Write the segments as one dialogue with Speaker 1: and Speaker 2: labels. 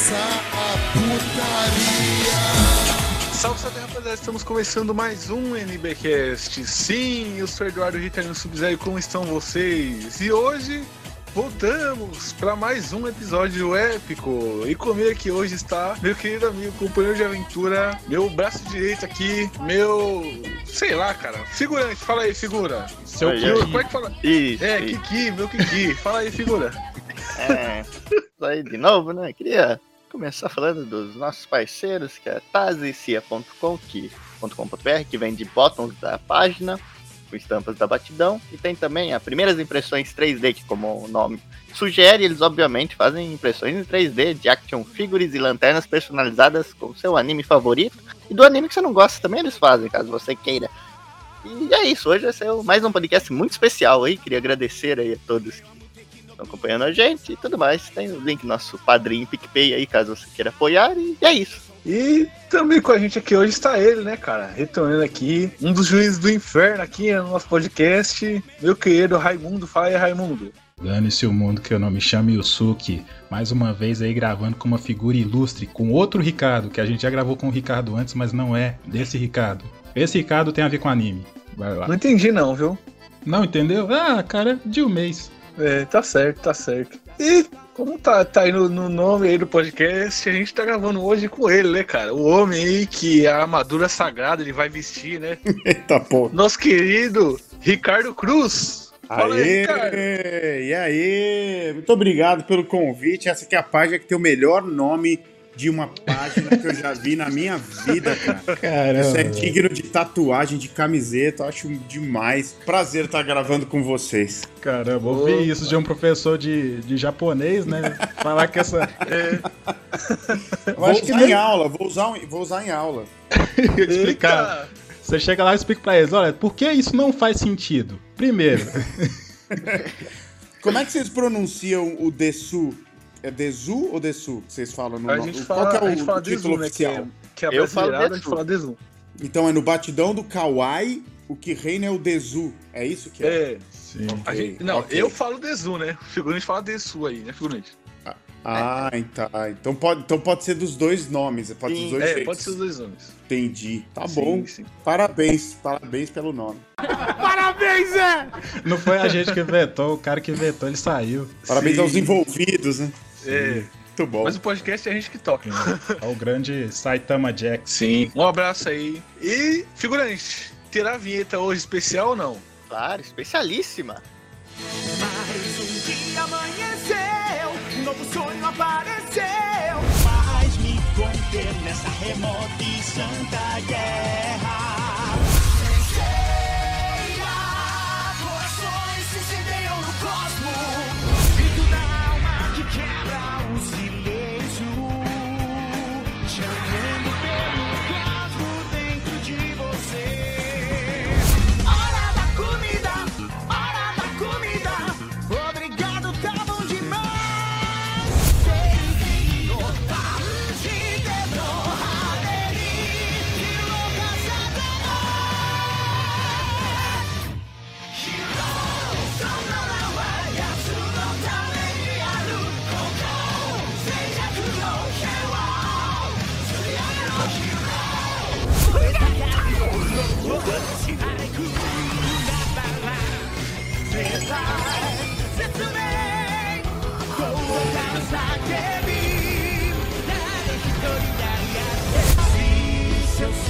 Speaker 1: começar a putaria.
Speaker 2: Salve, salve rapaziada, estamos começando mais um NBcast. Sim, eu sou Eduardo Ritalino Sub-Zero, como estão vocês? E hoje voltamos para mais um episódio épico. E comigo aqui hoje está meu querido amigo, companheiro de aventura, meu braço direito aqui, meu. sei lá, cara. Figurante, fala aí, figura.
Speaker 3: Seu
Speaker 2: Meu- Como é que fala?
Speaker 3: Isso,
Speaker 2: É,
Speaker 3: isso.
Speaker 2: Kiki, meu Kiki. Fala aí, figura.
Speaker 3: É, isso aí de novo, né? Queria começar falando dos nossos parceiros, que é tazicia.com, que, que vende bottoms da página, com estampas da batidão, e tem também as primeiras impressões 3D, que como o nome sugere, eles obviamente fazem impressões em 3D de action figures e lanternas personalizadas com seu anime favorito, e do anime que você não gosta também eles fazem, caso você queira. E é isso, hoje vai ser mais um podcast muito especial aí, queria agradecer aí a todos que estão acompanhando a gente e tudo mais. Tem o link do nosso padrinho PicPay aí, caso você queira apoiar, e é isso.
Speaker 2: E também com a gente aqui hoje está ele, né, cara? Retornando aqui, um dos juízes do inferno aqui no nosso podcast, meu querido Raimundo. Fala aí, Raimundo.
Speaker 4: Dane-se o mundo que eu não me chamo Yusuke. Mais uma vez aí gravando com uma figura ilustre, com outro Ricardo, que a gente já gravou com o Ricardo antes, mas não é desse Ricardo. Esse Ricardo tem a ver com anime. Vai lá.
Speaker 2: Não entendi não, viu?
Speaker 4: Não entendeu? Ah, cara, de um mês.
Speaker 2: É, tá certo, tá certo. E como tá, tá aí no, no nome aí do podcast, a gente tá gravando hoje com ele, né, cara? O homem aí que a armadura sagrada ele vai vestir, né?
Speaker 5: Eita porra.
Speaker 2: Nosso querido Ricardo Cruz. Fala aí,
Speaker 5: Aê!
Speaker 2: Ricardo.
Speaker 5: E aí? Muito obrigado pelo convite. Essa aqui é a página que tem o melhor nome de uma página que eu já vi na minha vida, cara. Isso é digno de tatuagem, de camiseta. Eu acho demais. Prazer estar gravando com vocês.
Speaker 4: Caramba, ouvi isso de um professor de, de japonês, né? Falar que essa.
Speaker 5: Eu vou
Speaker 4: acho que
Speaker 5: usar
Speaker 4: nem
Speaker 5: em aula, vou usar, vou usar em aula.
Speaker 4: explicar. Você chega lá e explica pra eles: olha, por que isso não faz sentido? Primeiro,
Speaker 5: Como é que vocês pronunciam o Desu? É Desu ou Desu que vocês falam no
Speaker 2: A
Speaker 5: nome?
Speaker 2: gente
Speaker 5: Qual
Speaker 2: fala,
Speaker 5: que é o,
Speaker 2: a gente fala
Speaker 5: o título
Speaker 2: Desu, né? Que
Speaker 5: oficial?
Speaker 2: é, que é a
Speaker 3: Eu falo
Speaker 2: brasileirada, a gente
Speaker 3: Desu.
Speaker 2: fala Desu.
Speaker 5: Então é no batidão do Kawaii, o que reina é o Desu. É isso que é?
Speaker 2: É,
Speaker 4: sim.
Speaker 2: a
Speaker 5: Ok,
Speaker 2: gente, não,
Speaker 5: ok.
Speaker 2: eu falo Desu, né? O figurante fala Desu aí, né, figurante?
Speaker 5: Ah, tá. Então pode, então pode ser dos dois nomes, pode ser
Speaker 3: Sim,
Speaker 5: dos dois
Speaker 2: É,
Speaker 5: jeitos.
Speaker 2: pode ser os dois nomes.
Speaker 5: Entendi. Tá
Speaker 2: Sim,
Speaker 5: bom.
Speaker 2: sim.
Speaker 5: Parabéns, parabéns pelo nome.
Speaker 4: Não foi a gente que vetou, o cara que vetou, ele saiu.
Speaker 5: Parabéns
Speaker 2: Sim.
Speaker 5: aos envolvidos, né?
Speaker 2: É,
Speaker 5: Muito bom.
Speaker 2: mas o podcast é a gente que toca.
Speaker 4: É o grande Saitama Jax.
Speaker 2: Sim. Um abraço aí. E, figurante, terá vinheta hoje especial ou não?
Speaker 3: Claro, especialíssima.
Speaker 6: Mais um dia amanheceu, novo sonho apareceu. Faz me conter nessa remota e santa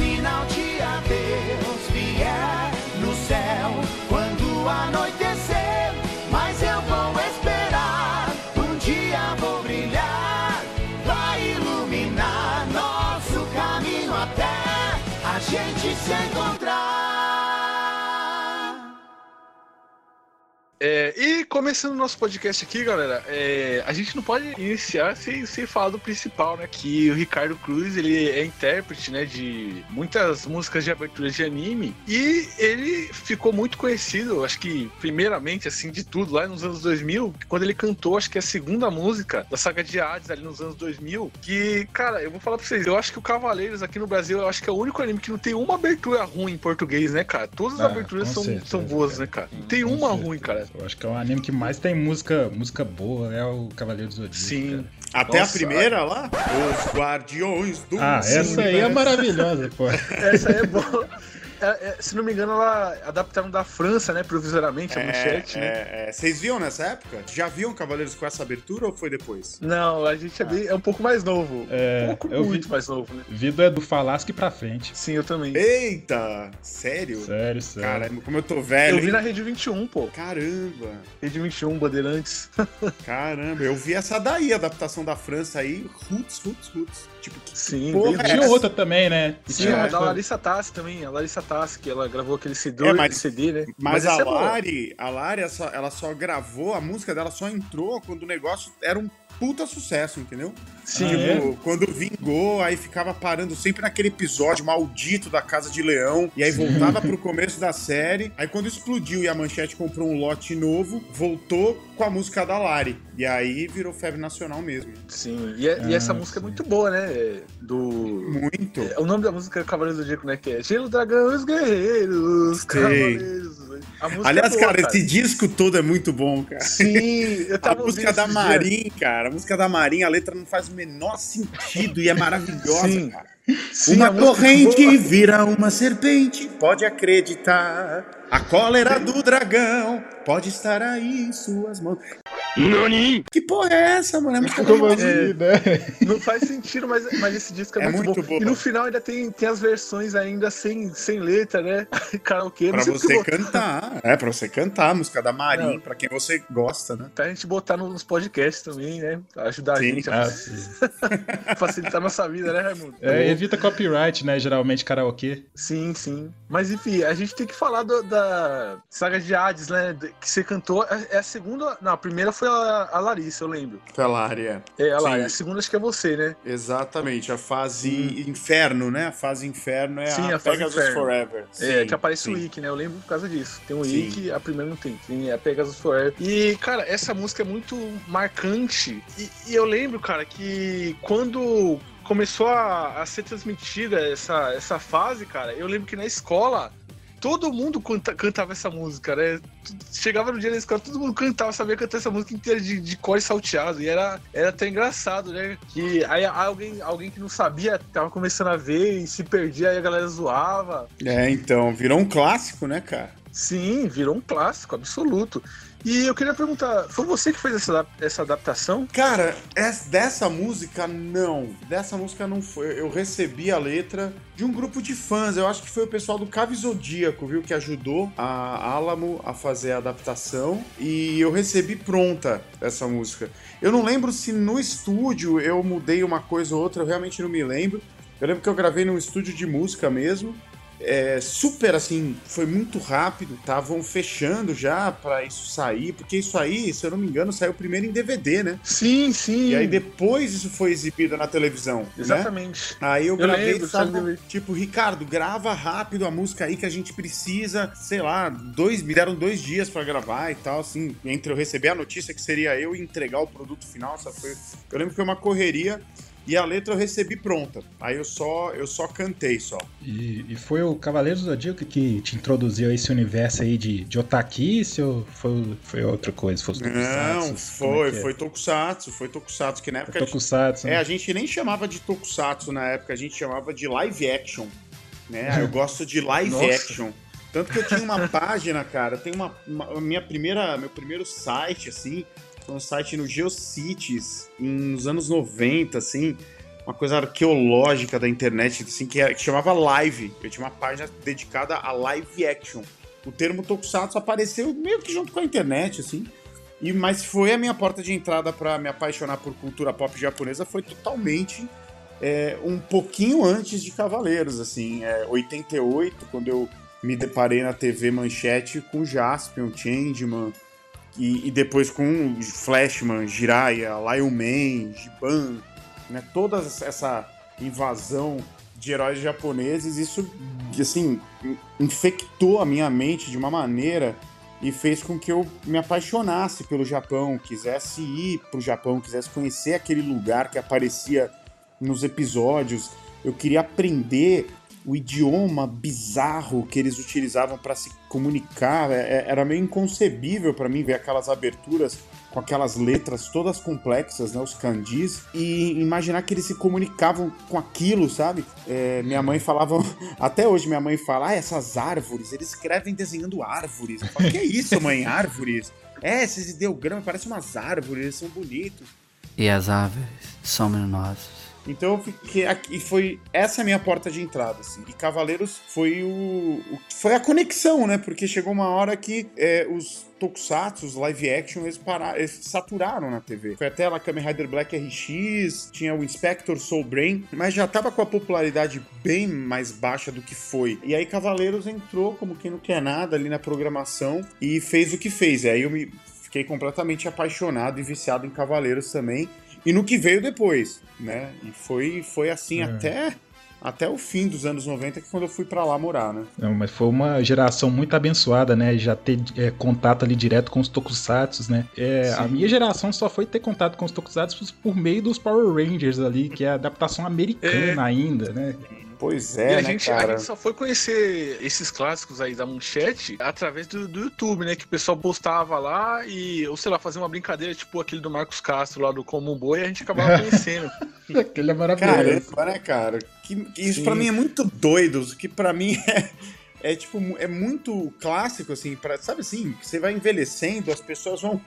Speaker 6: sinal de adeus. Vier
Speaker 2: É, e começando o nosso podcast aqui, galera, é, a gente não pode iniciar sem, sem falar do principal, né? Que o Ricardo Cruz, ele é intérprete, né, de muitas músicas de abertura de anime e ele ficou muito conhecido, acho que primeiramente, assim, de tudo, lá nos anos 2000, quando ele cantou, acho que a segunda música da saga de Hades, ali nos anos 2000, que, cara, eu vou falar pra vocês, eu acho que o Cavaleiros aqui no Brasil, eu acho que é o único anime que não tem uma abertura ruim em português, né, cara? Todas as
Speaker 4: Ah,
Speaker 2: aberturas são,
Speaker 4: certeza,
Speaker 2: são boas, né, cara? Não tem
Speaker 4: Com
Speaker 2: uma ruim, cara.
Speaker 4: Eu acho que é o anime que mais tem música, música boa, é o Cavaleiro do Zodíaco.
Speaker 2: Sim.
Speaker 4: cara.
Speaker 5: Até
Speaker 2: Nossa,
Speaker 5: a primeira lá? Os Guardiões do
Speaker 4: Ah, essa aí é maravilhosa, pô.
Speaker 2: Essa aí é boa. É, é, se não me engano, ela adaptaram da França, né? Provisoriamente, a manchete, né?
Speaker 5: É, é. Vocês viam nessa época? Já viam Cavaleiros com essa abertura ou foi depois?
Speaker 2: Não, a gente é, bem- é um pouco mais novo.
Speaker 4: É,
Speaker 2: um pouco
Speaker 4: eu vi-
Speaker 2: muito mais novo, né?
Speaker 4: Vido é do Falasque pra frente.
Speaker 2: Sim, eu também.
Speaker 5: Eita! Sério?
Speaker 4: Sério, sério.
Speaker 5: Caramba, como eu tô velho.
Speaker 2: eu vi
Speaker 5: hein?
Speaker 2: na Rede 21, pô.
Speaker 5: Caramba,
Speaker 2: Rede 21, Bandeirantes.
Speaker 5: caramba. Eu vi essa daí, a adaptação da França aí. Roots, roots, roots. Tipo, que
Speaker 2: Sim,
Speaker 5: porra é
Speaker 4: Tinha outra também, né? E
Speaker 2: Sim,
Speaker 4: tinha
Speaker 2: a
Speaker 4: outra-
Speaker 2: da Larissa Tassi também. A Larissa Que ela gravou aquele CD,
Speaker 5: É, mas-
Speaker 2: CD né?
Speaker 5: Mas, a
Speaker 2: essa é.
Speaker 5: Lari, a Lari, ela só, ela só gravou, a música dela só entrou quando o negócio era um puta sucesso, entendeu?
Speaker 2: Sim,
Speaker 4: Ah, é?
Speaker 5: Tipo, quando vingou, aí ficava parando sempre naquele episódio maldito da Casa de Leão, e aí voltava pro começo da série. Aí quando explodiu e a Manchete comprou um lote novo, voltou com a música da Lari. E aí virou febre nacional mesmo.
Speaker 2: sim. E, e
Speaker 4: Ah,
Speaker 2: essa música é
Speaker 4: sim.
Speaker 2: muito boa, né? É, Do.
Speaker 5: Muito.
Speaker 2: É, O nome da música é Cavaleiros do Zodíaco, né? Que é Gelo Dragão e os Guerreiros. Cavaleiros. A música
Speaker 5: Aliás,
Speaker 2: é boa,
Speaker 5: cara, esse disco todo é muito bom, cara.
Speaker 2: Sim, eu
Speaker 5: A
Speaker 2: tava
Speaker 5: música
Speaker 2: ouvindo
Speaker 5: da. Marim, cara, a música da Marim, a letra não faz o menor sentido e é maravilhosa,
Speaker 2: Sim.
Speaker 5: cara.
Speaker 2: Sim,
Speaker 5: uma
Speaker 2: é
Speaker 5: corrente
Speaker 2: boa.
Speaker 5: vira uma serpente, pode acreditar. A cólera do dragão pode estar aí em suas mãos. Que porra é essa, mano? É
Speaker 4: assim,
Speaker 2: É.
Speaker 4: né?
Speaker 2: Não faz sentido, mas, mas esse disco é,
Speaker 5: É
Speaker 2: muito,
Speaker 5: muito
Speaker 2: bom. E no final ainda tem, tem as versões ainda sem, sem letra, né? Karaokê.
Speaker 5: Pra você cantar. É, pra você cantar a música da Marim,
Speaker 2: Não.
Speaker 5: pra quem você gosta, né?
Speaker 2: Pra gente botar nos podcasts também, né? Pra ajudar
Speaker 5: Sim.
Speaker 2: a gente
Speaker 4: Ah,
Speaker 2: a
Speaker 4: sim.
Speaker 2: facilitar nossa vida, né, Raimundo?
Speaker 4: É, evita copyright, né? Geralmente karaokê.
Speaker 2: Sim, sim. Mas enfim, a gente tem que falar do- da saga de Hades, né? Que você cantou. É é a segunda. Não, a primeira foi a, a Larissa, eu lembro.
Speaker 5: Pela área.
Speaker 2: É, a Larissa.
Speaker 5: Sim.
Speaker 2: A segunda acho que é você, né?
Speaker 5: Exatamente, a fase inferno, né? A fase inferno é
Speaker 2: Sim,
Speaker 5: a,
Speaker 2: a fase
Speaker 5: Pegasus
Speaker 2: inferno.
Speaker 5: Forever.
Speaker 2: é, que aparece
Speaker 5: sim.
Speaker 2: o Ikki, né? Eu lembro por causa disso. Tem o. Ikki, a primeira não tem. Tem a Pegasus Forever. E, cara, essa música é muito marcante. E, e eu lembro, cara, que quando começou a, a ser transmitida essa, essa fase, cara, eu lembro que na escola. Todo mundo canta- cantava essa música, né? Chegava no dia da escola, todo mundo cantava, sabia cantar essa música inteira de, de cor e salteado. E era, era até engraçado, né? Que aí alguém, alguém que não sabia tava começando a ver e se perdia, aí a galera zoava.
Speaker 5: É, então, virou um clássico, né, cara?
Speaker 2: Sim, virou um clássico absoluto. E eu queria perguntar, foi você que fez essa, essa adaptação?
Speaker 5: Cara, es- dessa música, não. Dessa música não foi. Eu recebi a letra de um grupo de fãs. Eu acho que foi o pessoal do Cave Zodíaco, viu? Que ajudou a Alamo a fazer a adaptação. E eu recebi pronta essa música. Eu não lembro se no estúdio eu mudei uma coisa ou outra, eu realmente não me lembro. Eu lembro que eu gravei num estúdio de música mesmo. É, super assim, foi muito rápido, estavam fechando já pra isso sair, porque isso aí, se eu não me engano, saiu primeiro em DVD, né?
Speaker 2: Sim, sim.
Speaker 5: E aí depois isso foi exibido na televisão, né?
Speaker 2: Exatamente.
Speaker 5: Aí eu
Speaker 2: Eu
Speaker 5: gravei
Speaker 2: lembro,
Speaker 5: sabe, tipo, Ricardo, grava rápido a música aí que a gente precisa, sei lá, dois, me deram dois dias pra gravar e tal, assim, entre eu receber a notícia que seria eu e entregar o produto final, sabe? Foi- eu lembro que foi uma correria e a letra eu recebi pronta. Aí eu só, eu só cantei só.
Speaker 4: E, e foi o Cavaleiros do Zodíaco que te introduziu a esse universo aí de, de otaquice ou foi, foi outra coisa? Foi
Speaker 5: Não?
Speaker 4: Como
Speaker 5: foi,
Speaker 4: é é?
Speaker 5: foi Tokusatsu, foi Tokusatsu, que na época
Speaker 4: Foi tokusatsu,
Speaker 5: É,
Speaker 4: né?
Speaker 5: a gente nem chamava de tokusatsu na época, a gente chamava de live action, né? Eu gosto de live
Speaker 2: Nossa.
Speaker 5: action. Tanto que eu tinha uma página, cara, tem uma, uma- a minha primeira, meu primeiro site assim, foi um site no GeoCities, nos anos 90, assim, uma coisa arqueológica da internet, assim, que, era- que chamava Live. Eu tinha uma página dedicada a live action. O termo tokusatsu apareceu meio que junto com a internet, assim. E, mas foi a minha porta de entrada para me apaixonar por cultura pop japonesa, foi totalmente é, um pouquinho antes de Cavaleiros, assim, é, 88, quando eu me deparei na TV Manchete com Jaspion, Changeman, e, e depois com Flashman, Jiraiya, Lion Man, Giban, né, toda essa invasão de heróis japoneses, isso, assim, infectou a minha mente de uma maneira e fez com que eu me apaixonasse pelo Japão, quisesse ir pro Japão, quisesse conhecer aquele lugar que aparecia nos episódios. Eu queria aprender o idioma bizarro que eles utilizavam para se comunicar. É- é- Era meio inconcebível para mim ver aquelas aberturas com aquelas letras todas complexas, né? Os kanjis, e imaginar que eles se comunicavam com aquilo, sabe? É, minha mãe falava, até hoje minha mãe fala, ah, essas árvores, eles escrevem desenhando árvores. Eu que é isso, mãe? Árvores? É, esses ideogramas parecem umas árvores, eles são bonitos.
Speaker 7: E as árvores somos nós.
Speaker 5: Então eu fiquei aqui, foi essa é a minha porta de entrada, assim. E Cavaleiros foi o, o- foi a conexão, né? Porque chegou uma hora que é, os tokusatsu, os live action, eles, pararam, eles saturaram na TV. Foi até lá Kamen Rider Black RX, tinha o Inspector Soul Brain, mas já tava com a popularidade bem mais baixa do que foi. E aí Cavaleiros entrou como quem não quer nada ali na programação e fez o que fez. E aí eu me fiquei completamente apaixonado e viciado em Cavaleiros também. E no que veio depois, né? E foi, foi assim
Speaker 4: É.
Speaker 5: até, até o fim dos anos 90, que é quando eu fui pra lá morar, né?
Speaker 4: Não, mas foi uma geração muito abençoada, né? Já ter é, contato ali direto com os tokusatsu, né? É, a minha geração só foi ter contato com os tokusatsu por meio dos Power Rangers ali, que é a adaptação americana ainda, né?
Speaker 5: Pois
Speaker 2: e
Speaker 5: é,
Speaker 2: a,
Speaker 5: né,
Speaker 2: gente, a
Speaker 5: cara?
Speaker 2: gente só foi conhecer esses clássicos aí da manchete através do, do YouTube, né? Que o pessoal postava lá e, ou sei lá, fazia uma brincadeira, tipo aquele do Marcos Castro lá do Comum Boi, e a gente acabava conhecendo.
Speaker 4: Aquele é maravilhoso.
Speaker 5: Caramba, né, cara? Que, que isso
Speaker 2: Sim.
Speaker 5: pra mim é muito doido, que pra mim é, é tipo, é muito clássico, assim, pra, sabe assim, você vai envelhecendo, as pessoas vão,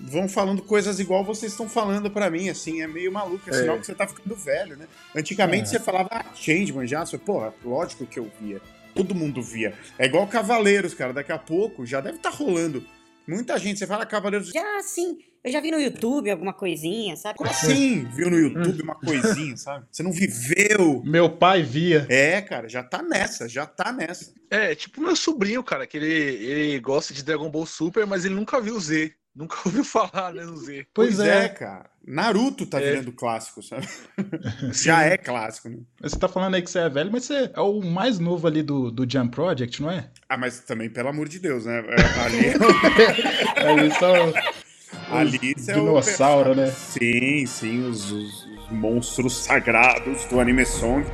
Speaker 5: vão falando coisas igual vocês estão falando pra mim, assim, é meio maluco, é
Speaker 2: É.
Speaker 5: sinal que você tá ficando velho, né? Antigamente
Speaker 4: É.
Speaker 5: você falava, ah, Changeman já, você, porra, lógico que eu via, todo mundo via. É igual Cavaleiros, cara, daqui a pouco já deve estar rolando. Muita gente, você fala Cavaleiros,
Speaker 8: Já sim, eu já vi no YouTube alguma coisinha, sabe?
Speaker 5: como assim? Viu no YouTube uma coisinha, sabe? Você não viveu.
Speaker 4: Meu pai via.
Speaker 5: É, cara, já tá nessa, já tá nessa.
Speaker 2: É, tipo meu sobrinho, cara, que ele, ele gosta de Dragon Ball Super, mas ele nunca viu Z. Nunca ouviu falar, né, no Z.
Speaker 4: Pois, é.
Speaker 5: cara. Naruto tá
Speaker 2: É.
Speaker 5: virando clássico, sabe? já é clássico, né?
Speaker 4: Você tá falando aí que você é velho, mas você é o mais novo ali do, do Jump Project, não é?
Speaker 5: Ah, mas também, pelo amor de Deus, né? É, Ali,
Speaker 4: Ali só
Speaker 5: ali isso é o
Speaker 4: dinossauro, né?
Speaker 5: Sim, sim, os, os- os monstros sagrados do anime song.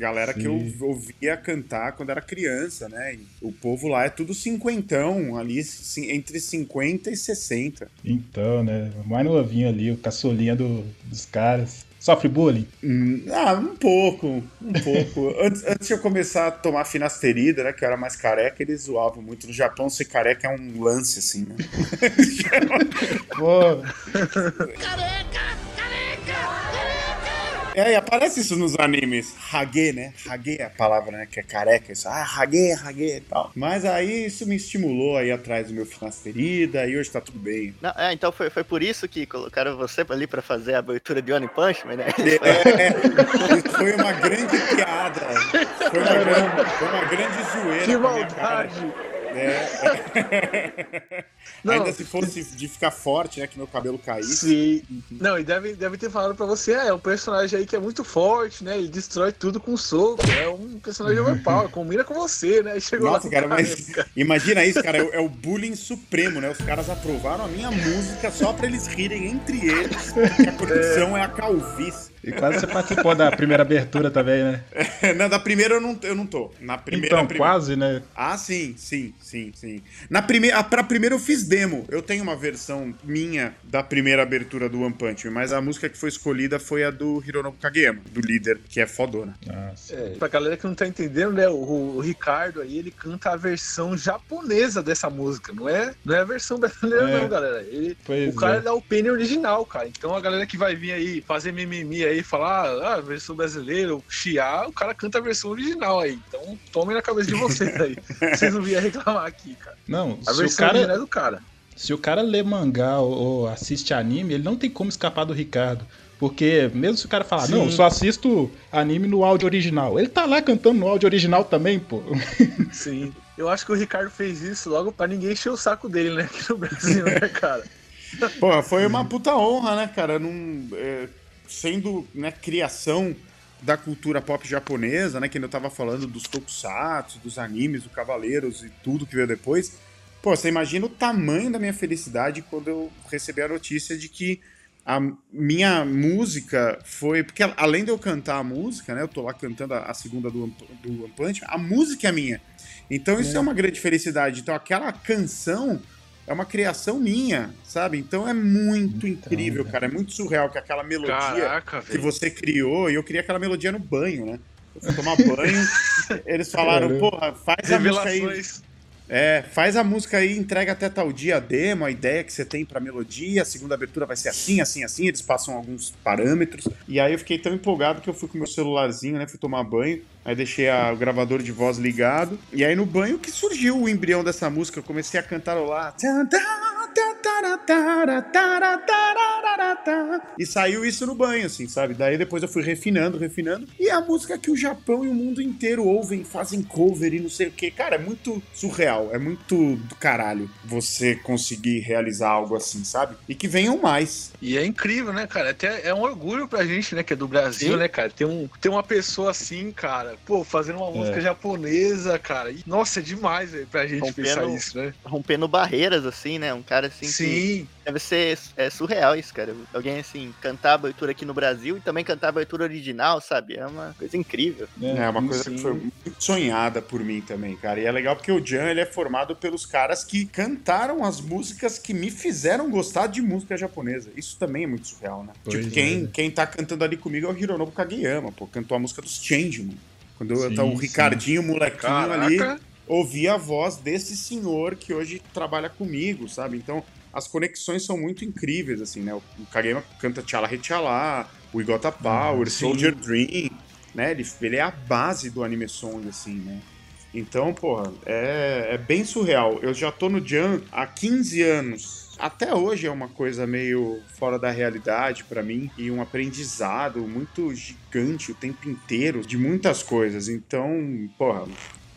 Speaker 5: Galera que eu
Speaker 4: Sim.
Speaker 5: ouvia cantar quando era criança, né? E o povo lá é tudo cinquentão, ali entre 50 e 60.
Speaker 4: Então, né? O mais novinho ali, o caçulinha do- dos caras. Sofre bullying?
Speaker 5: Hum, ah, um pouco, um pouco. antes, antes de eu começar a tomar finasterida, né, que eu era mais careca, eles zoavam muito. No Japão, ser careca é um lance, assim, né?
Speaker 4: Pô,
Speaker 5: É, e aparece isso nos animes. Hage, né? Hage é a palavra, né? Que é careca. Isso. Ah, hage, hage e tal. Mas aí isso me estimulou aí atrás do meu finasterida e hoje tá tudo bem.
Speaker 3: Não, é, então foi, foi por isso que colocaram você ali pra fazer a abertura de One Punch Man, né?
Speaker 5: É, isso foi uma grande piada. Foi uma, grande, foi uma grande zoeira.
Speaker 2: Que maldade!
Speaker 5: É.
Speaker 2: Não.
Speaker 5: Ainda se fosse de ficar forte, né? Que meu cabelo caísse.
Speaker 2: Sim. Não, e deve, deve ter falado pra você, ah, é um personagem aí que é muito forte, né? Ele destrói tudo com soco. É um personagem overpower, combina com você, né? Chegou
Speaker 5: Nossa,
Speaker 2: lá
Speaker 5: cara, mas
Speaker 2: careca.
Speaker 5: imagina isso, cara. É, é o bullying supremo, né? Os caras aprovaram a minha música só pra eles rirem entre eles. A conexão é. a calvície.
Speaker 4: E quase você participou da primeira abertura também, né?
Speaker 5: Na da primeira eu não, eu não tô. Na primeira.
Speaker 4: Então,
Speaker 5: prime-
Speaker 4: quase, né?
Speaker 5: Ah, sim, sim, sim, sim. Na primeira, pra primeira eu fiz demo. Eu tenho uma versão minha da primeira abertura do One Punch Man, mas a música que foi escolhida foi a do Hironobu Kageyama, do líder, que é fodona.
Speaker 4: Nossa.
Speaker 2: É, pra galera que não tá entendendo, né? O, o Ricardo aí, ele canta a versão japonesa dessa música, não é, não é a versão brasileira,
Speaker 4: É.
Speaker 2: não, galera. Ele,
Speaker 4: Pois
Speaker 2: o cara
Speaker 4: é.
Speaker 2: dá o penny original, cara. Então a galera que vai vir aí fazer mimimi aí, falar, ah, versão brasileira, o chiar, o cara canta a versão original aí. Então tomem na cabeça de vocês aí. Vocês não vieram reclamar aqui, cara.
Speaker 4: Não,
Speaker 2: A versão original
Speaker 4: cara,
Speaker 2: é do cara.
Speaker 4: se o cara lê mangá ou, ou assiste anime, ele não tem como escapar do Ricardo. Porque mesmo se o cara falar,
Speaker 2: Sim.
Speaker 4: não, eu só assisto anime no áudio original. Ele tá lá cantando no áudio original também, pô.
Speaker 2: Sim. Eu acho que o Ricardo fez isso logo pra ninguém encher o saco dele, né? Aqui no Brasil, né, cara?
Speaker 5: Pô, foi uma puta honra, né, cara? Num, é, sendo né, criação da cultura pop japonesa, né? Que eu tava falando dos tokusatsu, dos animes, do Cavaleiros e tudo que veio depois. Pô, você imagina o tamanho da minha felicidade quando eu recebi a notícia de que a minha música foi. Porque além de eu cantar a música, né? Eu tô lá cantando a, segunda do, One- do One Punch, a música é minha. Então isso é. uma grande felicidade. Então aquela canção é uma criação minha, sabe? Então é muito
Speaker 4: Então,
Speaker 5: incrível,
Speaker 4: né?
Speaker 5: cara. É muito surreal que aquela melodia
Speaker 2: Caraca,
Speaker 5: que você criou, e eu queria aquela melodia no banho, né? Eu fui tomar banho, eles falaram,
Speaker 4: Caramba.
Speaker 5: porra, faz a música aí.
Speaker 2: Revelações.
Speaker 5: É, faz a música aí, entrega até tal dia a demo, a ideia que você tem pra melodia, a segunda abertura vai ser assim, assim, assim, eles passam alguns parâmetros. E aí eu fiquei tão empolgado que eu fui com meu celularzinho, né, fui tomar banho, aí deixei a- o gravador de voz ligado. E aí no banho que surgiu o embrião dessa música, eu comecei a cantarolar. E saiu isso no banho, assim, sabe? Daí depois eu fui refinando, refinando. E é a música que o Japão e o mundo inteiro ouvem, fazem cover e não sei o que. Cara, é muito surreal, é muito do caralho você conseguir realizar algo assim, sabe? E que venham mais.
Speaker 2: E é incrível, né, cara? Até é um orgulho pra gente, né, que é do Brasil,
Speaker 3: Sim.
Speaker 2: né, cara? Ter, um, ter uma pessoa assim, cara, pô, fazendo uma música
Speaker 4: É.
Speaker 2: japonesa, cara. E, nossa, é demais, velho, pra gente
Speaker 3: Rompendo-
Speaker 2: pensar isso, né?
Speaker 3: Rompendo barreiras, assim, né? Um cara assim que
Speaker 2: Sim,
Speaker 3: deve ser é surreal isso, cara. Alguém assim, cantar a abertura aqui no Brasil e também cantar a abertura original, sabe? É uma coisa incrível.
Speaker 5: É, uma coisa
Speaker 2: sim.
Speaker 5: que foi muito sonhada por mim também, cara. E é legal porque o Jan, ele é formado pelos caras que cantaram as músicas que me fizeram gostar de música japonesa. Isso também é muito surreal, né?
Speaker 4: Pois
Speaker 5: tipo,
Speaker 4: é.
Speaker 5: quem, quem tá cantando ali comigo é o Hironobu Kageyama, pô. Cantou a música dos Changeman. Quando
Speaker 4: Sim,
Speaker 5: tá o
Speaker 4: sim.
Speaker 5: Ricardinho, o molequinho ali,
Speaker 2: caraca.
Speaker 5: ouvir a voz desse senhor que hoje trabalha comigo, sabe? Então, as conexões são muito incríveis, assim, né? O Kageyama canta Tchala Rechala, o Igota Power,
Speaker 2: sim.
Speaker 5: Soldier Dream, né? Ele, ele é a base do anime song, assim, né? Então, porra, é, é bem surreal. Eu já tô no Jam há 15 anos. Até hoje é uma coisa meio fora da realidade pra mim e um aprendizado muito gigante o tempo inteiro de muitas coisas. Então, porra,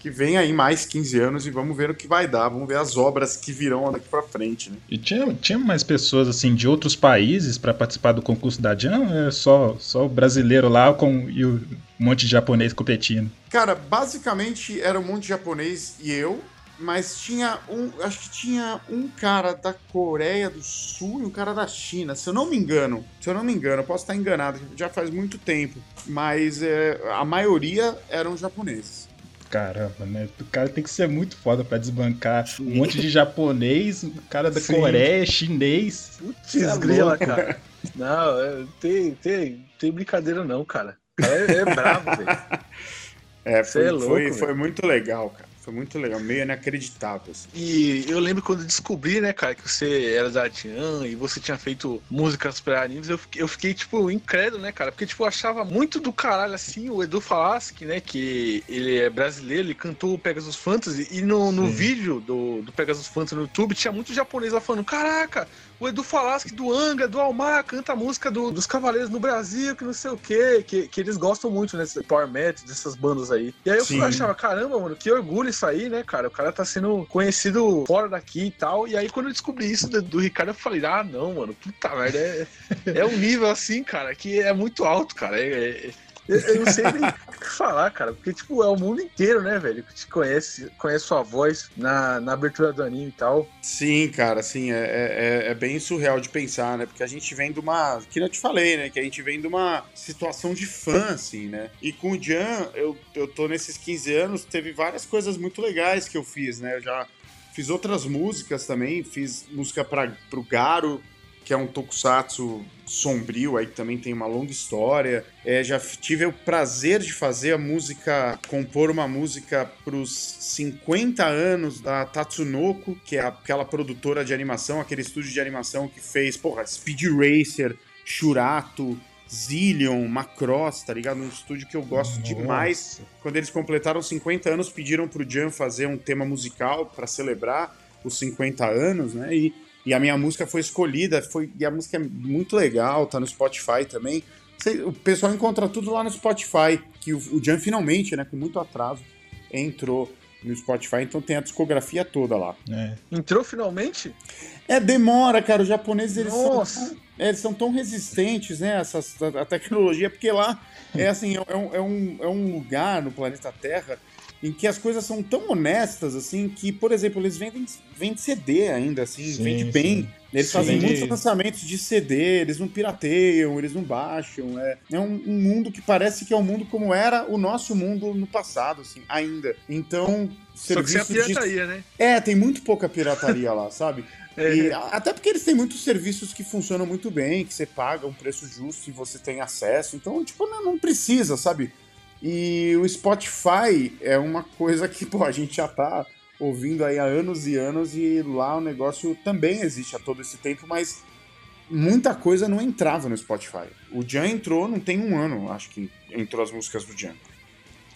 Speaker 5: que vem aí mais 15 anos e vamos ver o que vai dar. Vamos ver as obras que virão daqui pra frente, né?
Speaker 4: E tinha, tinha mais pessoas assim de outros países pra participar do concurso da Jam? É só, só o brasileiro lá com, e o um monte de japonês competindo.
Speaker 5: Cara, basicamente era um monte de japonês e eu, mas tinha um, acho que tinha um cara da Coreia do Sul e um cara da China, se eu não me engano. Se eu não me engano, eu posso estar enganado, já faz muito tempo, mas é, a maioria eram japoneses.
Speaker 4: Caramba, né? O cara tem que ser muito foda pra desbancar um monte de japonês, o cara da
Speaker 2: Sim.
Speaker 4: Coreia, chinês.
Speaker 2: Putz,
Speaker 4: é
Speaker 2: grila,
Speaker 4: louco.
Speaker 2: cara. Não, é, tem, tem, tem brincadeira não, cara. O cara é, é brabo, velho.
Speaker 5: É,
Speaker 2: Cê
Speaker 5: foi,
Speaker 2: é louco,
Speaker 5: foi, foi muito legal, cara. Foi muito legal, meio inacreditável. assim.
Speaker 2: E eu lembro quando eu descobri, né, cara, que você era da Tian e você tinha feito músicas pra animes, eu fiquei, eu fiquei, tipo, incrédulo, né, cara? Porque, tipo, eu achava muito do caralho, assim, o Edu Falaschi, né, que ele é brasileiro, ele cantou o Pegasus Fantasy, e no, no
Speaker 4: Sim.
Speaker 2: vídeo do, do Pegasus Fantasy no YouTube tinha muito japonês lá falando, caraca, o Edu Falaschi do Anga, do Almar, canta a música do- dos Cavaleiros no Brasil, que não sei o quê, que, que eles gostam muito, né, Power Metal, dessas bandas aí. E aí eu
Speaker 5: Sim.
Speaker 2: achava, caramba, mano, que orgulho isso aí, né, cara? O cara tá sendo conhecido fora daqui e tal. E aí, quando eu descobri isso do, do Ricardo, eu falei, ah, não, mano, puta merda, é, é um nível assim, cara, que é muito alto, cara. É- é- eu, eu não sei nem o que falar, cara, porque, tipo, é o mundo inteiro, né, velho, que te conhece, conhece sua voz na, na abertura do anime e tal.
Speaker 5: Sim, cara, assim, é, é, é bem surreal de pensar, né? Porque a gente vem de uma. Que eu te falei, né? Que a gente vem de uma situação de fã, assim, né? E com o Jan, eu, eu tô nesses 15 anos, teve várias coisas muito legais que eu fiz, né? Eu já fiz outras músicas também, fiz música para pro Garo, que é um tokusatsu sombrio, aí que também tem uma longa história. É, já tive o prazer de fazer a música, compor uma música pros 50 anos da Tatsunoko, que é aquela produtora de animação, aquele estúdio de animação que fez, porra, Speed Racer, Shurato, Zillion, Macross, tá ligado? Um estúdio que eu gosto
Speaker 4: Nossa.
Speaker 5: demais. Quando eles completaram 50 anos, pediram pro Jan fazer um tema musical para celebrar os 50 anos, né? E, e a minha música foi escolhida, foi, e a música é muito legal, tá no Spotify também. O pessoal encontra tudo lá no Spotify, que o, o Jan finalmente, né, com muito atraso, entrou no Spotify, então tem a discografia toda lá.
Speaker 4: É.
Speaker 2: Entrou finalmente?
Speaker 5: É, demora, cara. Os japoneses, eles, são
Speaker 2: Nossa.
Speaker 5: tão, é, eles são tão resistentes, né? Essas, a, a tecnologia, porque lá é assim, é um, é, um, é um lugar no planeta Terra em que as coisas são tão honestas, assim, que, por exemplo, eles vendem, vendem CD ainda, assim,
Speaker 4: Sim,
Speaker 5: vende bem.
Speaker 4: sim.
Speaker 5: Eles
Speaker 4: Sim.
Speaker 5: fazem muitos lançamentos de CD, eles não pirateiam, eles não baixam. É, é um, um mundo que parece que é um mundo como era o nosso mundo no passado, assim, ainda. Então,
Speaker 2: Só que sem a
Speaker 5: serviços de-
Speaker 2: pirataria, né?
Speaker 5: É, tem muito pouca pirataria lá, sabe?
Speaker 2: É.
Speaker 5: E, até porque eles têm muitos serviços que funcionam muito bem, que você paga um preço justo e você tem acesso. Então, tipo, não, não precisa, sabe? E o Spotify é uma coisa que, pô, a gente já tá ouvindo aí há anos e anos e lá o negócio também existe há todo esse tempo, mas muita coisa não entrava no Spotify. O Jan entrou, não tem um ano, acho que entrou as músicas do Jan.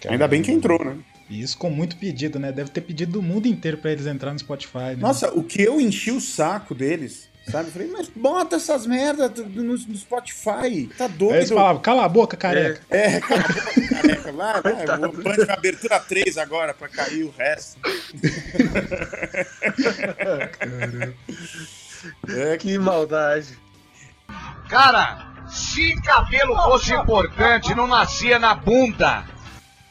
Speaker 5: Ainda bem que entrou, né?
Speaker 4: E isso com muito pedido, né? Deve ter pedido do mundo inteiro pra eles entrar no Spotify, né?
Speaker 5: Nossa, o que eu enchi o saco deles, sabe? Eu falei, mas bota essas merdas no, no Spotify, tá
Speaker 4: Aí
Speaker 5: doido.
Speaker 4: eles falavam, cala a boca, careca.
Speaker 5: É, cala a boca, careca. Vai, vai, o Band vai abertura 3 agora pra cair o resto. É,
Speaker 2: Que maldade.
Speaker 6: Cara, se cabelo fosse importante, não nascia na bunda.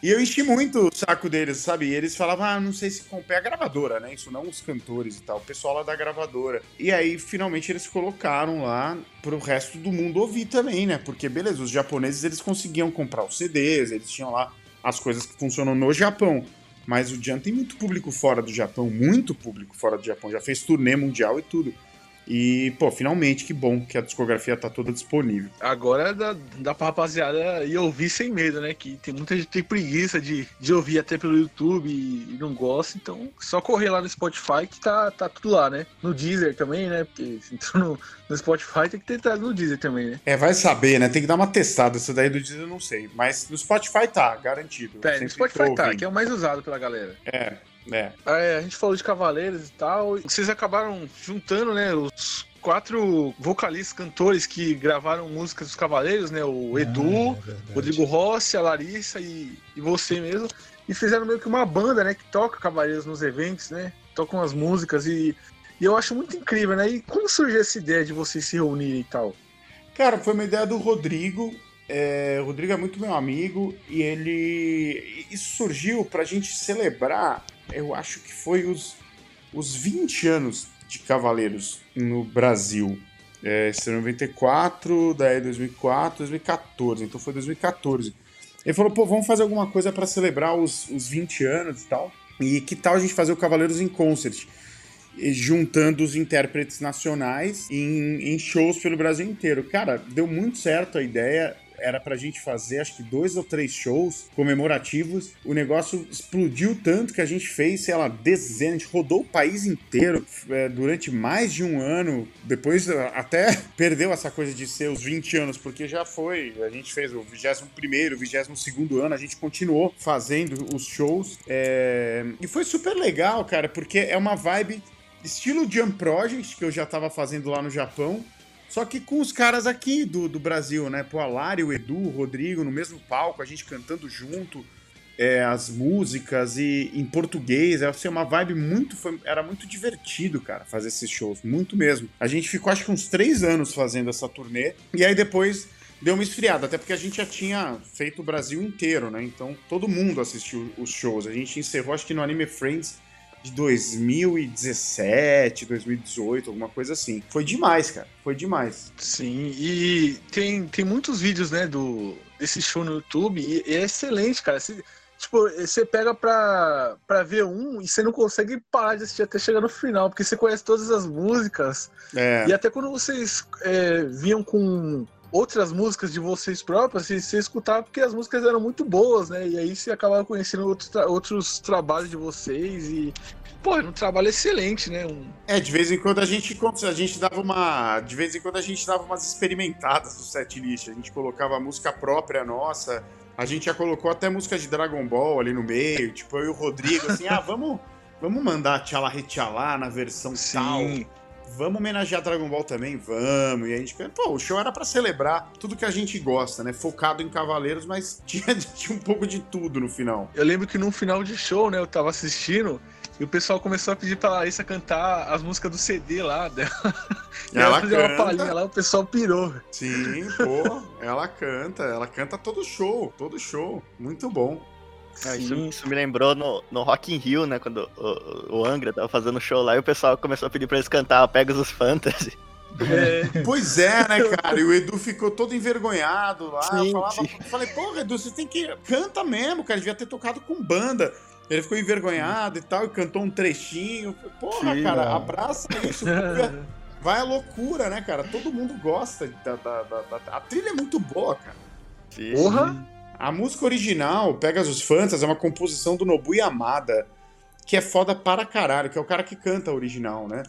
Speaker 5: E eu enchi muito o saco deles, sabe? E eles falavam, ah, não sei se compra a gravadora, né? Isso não os cantores e tal, o pessoal lá da gravadora. E aí, finalmente, eles colocaram lá pro resto do mundo ouvir também, né? Porque, beleza, os japoneses, eles conseguiam comprar os CDs, eles tinham lá as coisas que funcionam no Japão. Mas o Jan tem muito público fora do Japão, muito público fora do Japão. Já fez turnê mundial e tudo. E, pô, finalmente, que bom que a discografia tá toda disponível.
Speaker 2: Agora dá, dá pra rapaziada ir ouvir sem medo, né? Que tem muita gente que tem preguiça de, de ouvir até pelo YouTube e, não gosta, então só correr lá no Spotify que tá, tá tudo lá, né? No Deezer também, né? Porque se entrou no, no Spotify tem que ter entrado no Deezer também, né?
Speaker 5: É, vai saber, né? Tem que dar uma testada. Isso daí do Deezer eu não sei. Mas no Spotify tá, garantido.
Speaker 2: É, no Spotify tá,
Speaker 5: ouvindo.
Speaker 2: que é o mais usado pela galera.
Speaker 5: É, é.
Speaker 2: É, a gente falou de Cavaleiros e tal. e Vocês acabaram juntando, né, os quatro vocalistas, cantores que gravaram músicas dos Cavaleiros, né? O Edu,
Speaker 4: Ah, é verdade.
Speaker 2: Rodrigo Rossi, a Larissa e, e você mesmo. E fizeram meio que uma banda, né? Que toca Cavaleiros nos eventos, né? Tocam as músicas e, e eu acho muito incrível, né? E como surgiu essa ideia de vocês se reunirem e tal?
Speaker 5: Cara, foi uma ideia do Rodrigo. É, o Rodrigo é muito meu amigo e ele. Isso surgiu pra gente celebrar, eu acho que foi os, os 20 anos de Cavaleiros no Brasil. É, esse é 94, daí 2004, 2014. Então foi 2014. Ele falou, pô, vamos fazer alguma coisa pra celebrar os, os 20 anos e tal. E que tal a gente fazer o Cavaleiros em Concert? Juntando os intérpretes nacionais em, em shows pelo Brasil inteiro. Cara, deu muito certo a ideia. Era pra gente fazer, acho que dois ou três shows comemorativos. O negócio explodiu tanto que a gente fez, sei lá, dezenas, rodou o país inteiro é, durante mais de um ano. Depois até perdeu essa coisa de ser os 20 anos, porque já foi. A gente fez o 21, 22 ano, a gente continuou fazendo os shows. é, E foi super legal, cara, porque é uma vibe estilo Jump Project, que eu já tava fazendo lá no Japão, só que com os caras aqui do, do Brasil, né? Pô, o Edu, o Rodrigo no mesmo palco, a gente cantando junto é, as músicas e em português. É assim, uma vibe muito. foi- era muito divertido, cara, fazer esses shows, muito mesmo. A gente ficou acho que uns três anos fazendo essa turnê, e aí depois. Deu uma esfriada, até porque a gente já tinha feito o Brasil inteiro, né? Então todo mundo assistiu os shows. A gente encerrou, acho que no Anime Friends de 2017, 2018, alguma coisa assim. Foi demais, cara. Foi demais.
Speaker 2: Sim, e tem, tem muitos vídeos, né, do, desse show no YouTube, e, e é excelente, cara. Você, tipo, você pega pra, pra ver um e você não consegue parar de assistir até chegar no final, porque você conhece todas as músicas.
Speaker 5: É.
Speaker 2: E até quando vocês é, vinham com outras músicas de vocês próprias, você, você escutava porque as músicas eram muito boas, né? E aí você acabava conhecendo outros, tra- outros trabalhos de vocês e. Pô, era um trabalho excelente, né? Um,
Speaker 5: É, de vez em quando a gente a gente dava uma, de vez em quando a gente dava umas experimentadas no setlist, a gente colocava música própria nossa, a gente já colocou até música de Dragon Ball ali no meio, tipo eu e o Rodrigo assim, ah, vamos, vamos mandar Tchala Retchala na versão tal. Vamos homenagear Dragon Ball também? Vamos. E a gente, pô, o show era pra celebrar tudo que a gente gosta, né? Focado em Cavaleiros, mas tinha, tinha um pouco de tudo no final.
Speaker 2: Eu lembro que num final de show, né, eu tava assistindo e o pessoal começou a pedir pra Larissa cantar as músicas do CD lá dela. E
Speaker 5: Ela
Speaker 2: ela fazia uma
Speaker 5: canta.
Speaker 2: palhinha lá, o pessoal pirou.
Speaker 5: Sim, pô, ela canta, ela canta todo show, todo show. Muito bom.
Speaker 3: Não, isso, isso me lembrou no, no Rock in Rio, né? Quando o, o Angra tava fazendo show lá e o pessoal começou a pedir pra eles cantar Pegasus Fantasy.
Speaker 2: É,
Speaker 5: Pois é, né, cara? E o Edu ficou todo envergonhado lá. Eu
Speaker 3: Sim,
Speaker 5: falava,
Speaker 3: sim.
Speaker 5: falei, porra, Edu, você tem que. Canta mesmo, cara. Devia ter tocado com banda. Ele ficou envergonhado e tal, e cantou um trechinho. Porra,
Speaker 2: Sim,
Speaker 5: cara,
Speaker 4: mano.
Speaker 5: abraça isso. Vai a loucura, né, cara? Todo mundo gosta. Da, da, da- da- A trilha é muito boa, cara.
Speaker 3: Sim.
Speaker 2: Porra!
Speaker 5: A música original, Pegasus Fantas, é uma composição do Nobu Yamada, que é foda para caralho, que é o cara que canta a original, né?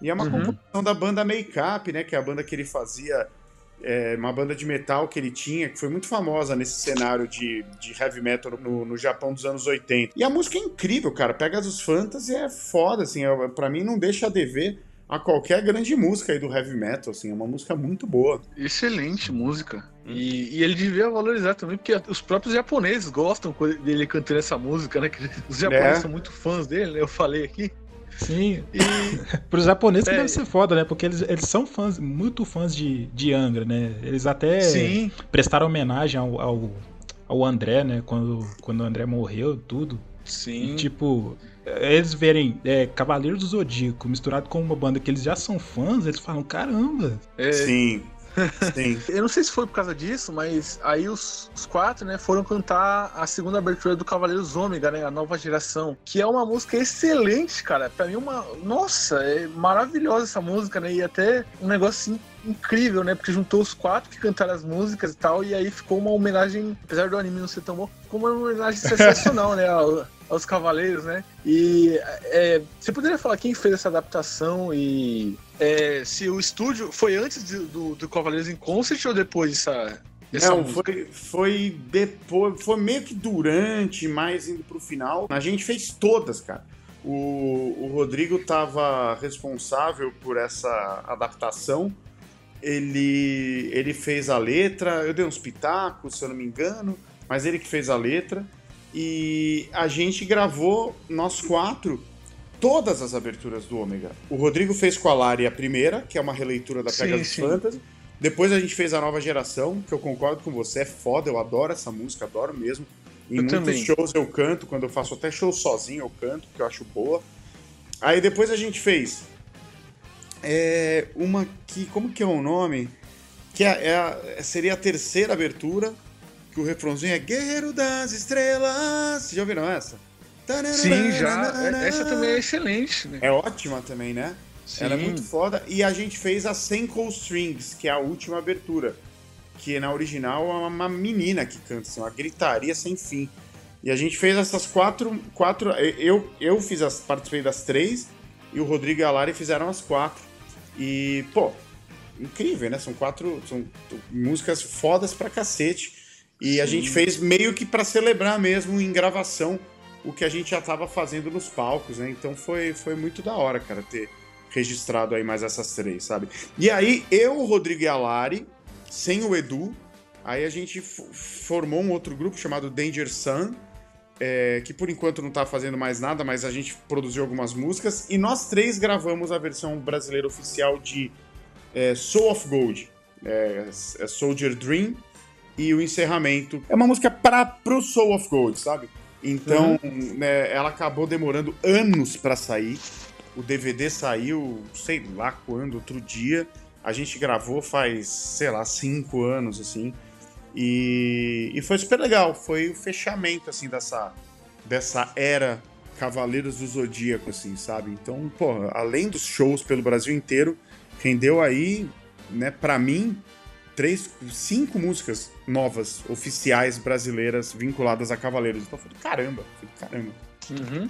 Speaker 5: E é uma
Speaker 2: Uhum.
Speaker 5: composição da banda Makeup, né? Que é a banda que ele fazia, é, uma banda de metal que ele tinha, que foi muito famosa nesse cenário de, de heavy metal no, no Japão dos anos 80. E a música é incrível, cara. Pegasus Fantasy é foda, assim, é, pra mim não deixa a dever a qualquer grande música aí do heavy metal, assim, é uma música muito boa.
Speaker 2: Excelente música. E, e ele devia valorizar também, porque os próprios japoneses gostam dele cantando essa música, né? Que os japoneses
Speaker 5: É.
Speaker 2: são muito fãs dele, né? Eu falei aqui.
Speaker 4: Sim,
Speaker 2: E
Speaker 4: pros japoneses que
Speaker 2: É.
Speaker 4: deve ser foda, né? Porque eles, eles são fãs, muito fãs de, de Angra, né? Eles até
Speaker 2: sim,
Speaker 4: prestaram homenagem ao, ao, ao André, né? Quando, quando o André morreu, tudo.
Speaker 2: sim.
Speaker 4: E, tipo, eles verem é, Cavaleiros do Zodíaco misturado com uma banda que eles já são fãs, eles falam, caramba.
Speaker 2: É,
Speaker 5: Sim, sim.
Speaker 2: Eu não sei se foi por causa disso, mas aí os, os quatro, né, foram cantar a segunda abertura do Cavaleiros Ômega, né, a nova geração, que é uma música excelente, cara. Pra mim, uma. Nossa, é maravilhosa essa música, né, e até um negócio assim, incrível, né, porque juntou os quatro que cantaram as músicas e tal, e aí ficou uma homenagem, apesar do anime não ser tão bom, ficou uma homenagem sensacional, né, aos Cavaleiros, né. E é, você poderia falar quem fez essa adaptação e é, se o estúdio foi antes de- do, do Cavaleiros em Concert ou depois dessa, dessa
Speaker 5: Não,
Speaker 2: música?
Speaker 5: foi, foi depois, foi meio que durante, mais indo pro final. A gente fez todas, cara. O, o Rodrigo tava responsável por essa adaptação. Ele, ele fez a letra, eu dei uns pitacos, se eu não me engano, mas ele que fez a letra. E a gente gravou, nós quatro, todas as aberturas do Ômega. O Rodrigo fez com a Lari a primeira, que é uma releitura da
Speaker 2: Sim,
Speaker 5: Pegasus
Speaker 2: sim.
Speaker 5: Fantasy. Depois a gente fez a nova geração, que eu concordo com você, é foda, eu adoro essa música, adoro mesmo. Em
Speaker 2: Eu
Speaker 5: muitos
Speaker 2: também.
Speaker 5: shows eu canto, quando eu faço até show sozinho eu canto, que eu acho boa. Aí depois a gente fez é, uma que, como que é o nome? Que é, é a- seria a terceira abertura, que o refrãozinho é Guerreiro das Estrelas. Já ouviram essa?
Speaker 2: Sim, já. É- Essa também é excelente, né?
Speaker 5: É ótima também, né? Ela é
Speaker 2: Sim.
Speaker 5: muito foda. E a gente fez a Senko Strings, que é a última abertura. Que na original é uma menina que canta, assim, uma gritaria sem fim. E a gente fez essas quatro. quatro eu, eu fiz as, participei das três, e o Rodrigo e a Lari fizeram as quatro. E, pô, incrível, né? São quatro são músicas fodas pra cacete. E a gente fez meio que pra celebrar mesmo em gravação o que a gente já tava fazendo nos palcos, né? Então foi, foi muito da hora, cara, ter registrado aí mais essas três, sabe? E aí, eu, o Rodrigo e a Lari, sem o Edu, aí a gente formou um outro grupo chamado Danger Sun, é, que por enquanto não tá fazendo mais nada, mas a gente produziu algumas músicas, e nós três gravamos a versão brasileira oficial de é, Soul of Gold, é, é Soldier Dream, e o encerramento. É uma música para pro Soul of Gold, sabe? Então, né, ela acabou demorando anos pra sair. O DVD saiu, sei lá quando, outro dia. A gente gravou faz, sei lá, cinco anos, assim. E, e foi super legal. Foi o fechamento, assim, dessa, dessa era Cavaleiros do Zodíaco, assim, sabe? Então, pô, além dos shows pelo Brasil inteiro, rendeu aí, né, pra mim, três, cinco músicas novas, oficiais brasileiras vinculadas a Cavaleiros. Então, eu falei, caramba, eu falei, caramba.
Speaker 2: Uhum.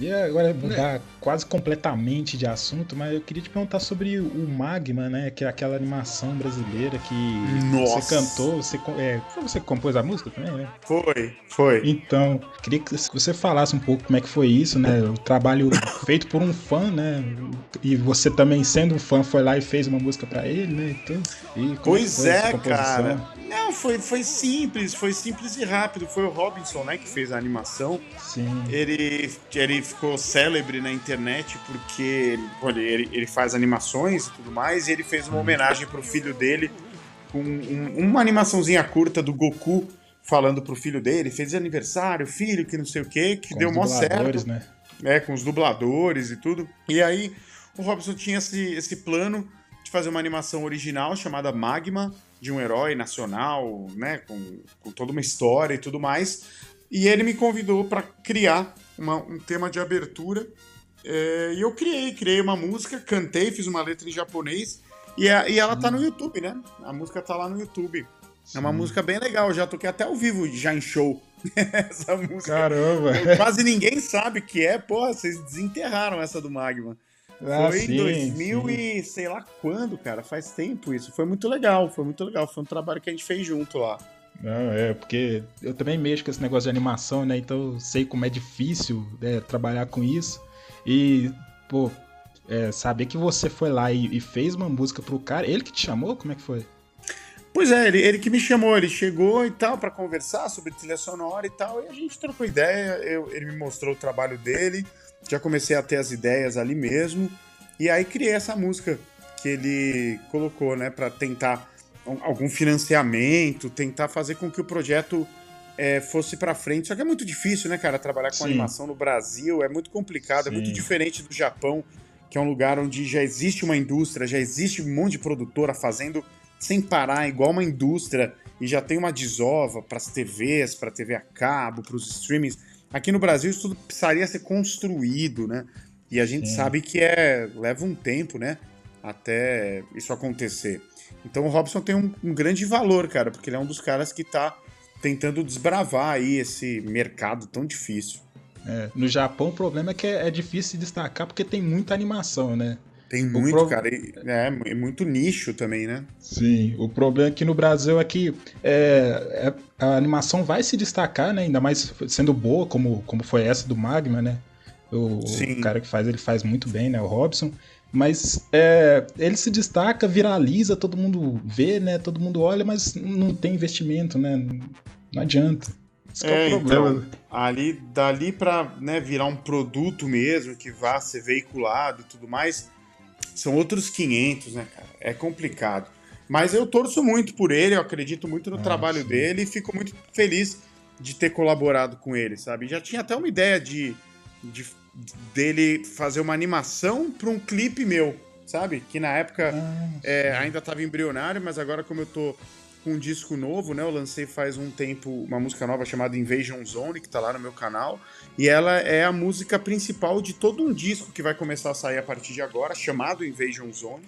Speaker 4: E agora mudar quase completamente de assunto, mas eu queria te perguntar sobre o Magma, né? Que é aquela animação brasileira que
Speaker 5: Nossa.
Speaker 4: você cantou, você, é, foi você que compôs a música também, né?
Speaker 5: Foi, foi.
Speaker 4: Então, queria que você falasse um pouco como é que foi isso, né? O trabalho feito por um fã, né? E você também, sendo um fã, foi lá e fez uma música pra ele, né? Então, e
Speaker 5: Pois é, cara. Não, foi, foi simples, foi simples e rápido. Foi o Robinson, né, que fez a animação.
Speaker 4: Sim.
Speaker 5: Ele, ele ficou célebre na internet porque ele, olha, ele, ele faz animações e tudo mais, e ele fez uma homenagem pro filho dele com um- uma animaçãozinha curta do Goku falando pro filho dele, fez aniversário, filho, que não sei o quê, que
Speaker 4: Com
Speaker 5: deu
Speaker 4: os
Speaker 5: mó
Speaker 4: dubladores,
Speaker 5: certo
Speaker 4: né?
Speaker 5: né, com os dubladores e tudo. E aí o Robson tinha esse, esse plano de fazer uma animação original chamada Magma, de um herói nacional, né, com, com toda uma história e tudo mais. E ele me convidou para criar uma- um tema de abertura. É, e eu criei, criei uma música, cantei, fiz uma letra em japonês. E, a- e ela tá no YouTube, né? A música tá lá no YouTube. É uma música bem legal, já toquei até ao vivo já em show. Essa música.
Speaker 4: Caramba!
Speaker 5: Quase ninguém sabe que é, porra, vocês desenterraram essa do Magma.
Speaker 4: Ah,
Speaker 5: foi em 2000
Speaker 4: sim.
Speaker 5: e sei lá quando, cara, faz tempo isso. Foi muito legal, foi muito legal. Foi um trabalho que a gente fez junto lá.
Speaker 4: Não, é, porque eu também mexo com esse negócio de animação, né? Então eu sei como é difícil né, trabalhar com isso. E, pô, é, saber que você foi lá e, e fez uma música pro cara, ele que te chamou? Como é que foi?
Speaker 5: Pois é, ele, ele que me chamou, ele chegou e tal pra conversar sobre trilha sonora e tal, e a gente trocou ideia, eu- ele me mostrou o trabalho dele, já comecei a ter as ideias ali mesmo, e aí criei essa música que ele colocou, né, pra tentar um- algum financiamento, tentar fazer com que o projeto é, fosse pra frente. Só que é muito difícil, né, cara, trabalhar com
Speaker 4: Sim.
Speaker 5: animação no Brasil, é muito complicado, é muito
Speaker 4: Sim.
Speaker 5: diferente do Japão, que é um lugar onde já existe uma indústria, já existe um monte de produtora fazendo sem parar, igual uma indústria, e já tem uma desova para as TVs, para TV a cabo, para os streamings. Aqui no Brasil isso tudo precisaria ser construído, né? E a gente
Speaker 4: Sim.
Speaker 5: sabe que é leva um tempo, né? Até isso acontecer. Então o Robson tem um, um grande valor, cara, porque ele é um dos caras que tá tentando desbravar aí esse mercado tão difícil.
Speaker 4: É, no Japão o problema é que é, é difícil se destacar porque tem muita animação, né?
Speaker 5: Tem muito,
Speaker 4: pro-
Speaker 5: cara. e- É, é muito nicho também, né?
Speaker 4: Sim, o problema aqui no Brasil é que é, é- a animação vai se destacar, né? Ainda mais sendo boa, como, como foi essa do Magma, né? O, o cara que faz, ele faz muito bem, né? O Robson. Mas é, ele se destaca, viraliza, todo mundo vê, né? Todo mundo olha, mas não tem investimento, né? Não adianta. Esse é,
Speaker 5: É,
Speaker 4: o problema.
Speaker 5: então, ali, dali pra né, virar um produto mesmo, que vá ser veiculado e tudo mais, são outros 500, né, cara? É complicado. Mas eu torço muito por ele, eu acredito muito no
Speaker 4: Ah,
Speaker 5: trabalho
Speaker 4: sim.
Speaker 5: dele e fico muito feliz de ter colaborado com ele, sabe? Já tinha até uma ideia de, de dele fazer uma animação para um clipe meu, sabe? Que na época
Speaker 4: Ah,
Speaker 5: é, ainda estava embrionário, mas agora como eu tô com um disco novo, né? Eu lancei faz um tempo uma música nova chamada Invasion Zone, que tá lá no meu canal, e ela é a música principal de todo um disco que vai começar a sair a partir de agora, chamado Invasion Zone.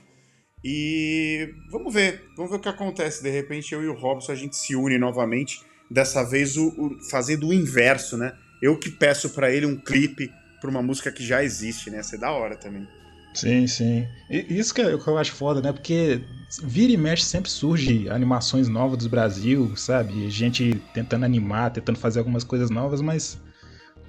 Speaker 5: E vamos ver, vamos ver o que acontece. De repente eu e o Robson a gente se une novamente, dessa vez o, o- fazendo o inverso, né? Eu que peço pra ele um clipe pra uma música que já existe, né? Ia ser da hora também.
Speaker 4: Sim, sim. E isso que eu, que eu acho foda, né? Porque vira e mexe sempre surge animações novas do Brasil, sabe? Gente tentando animar, tentando fazer algumas coisas novas, mas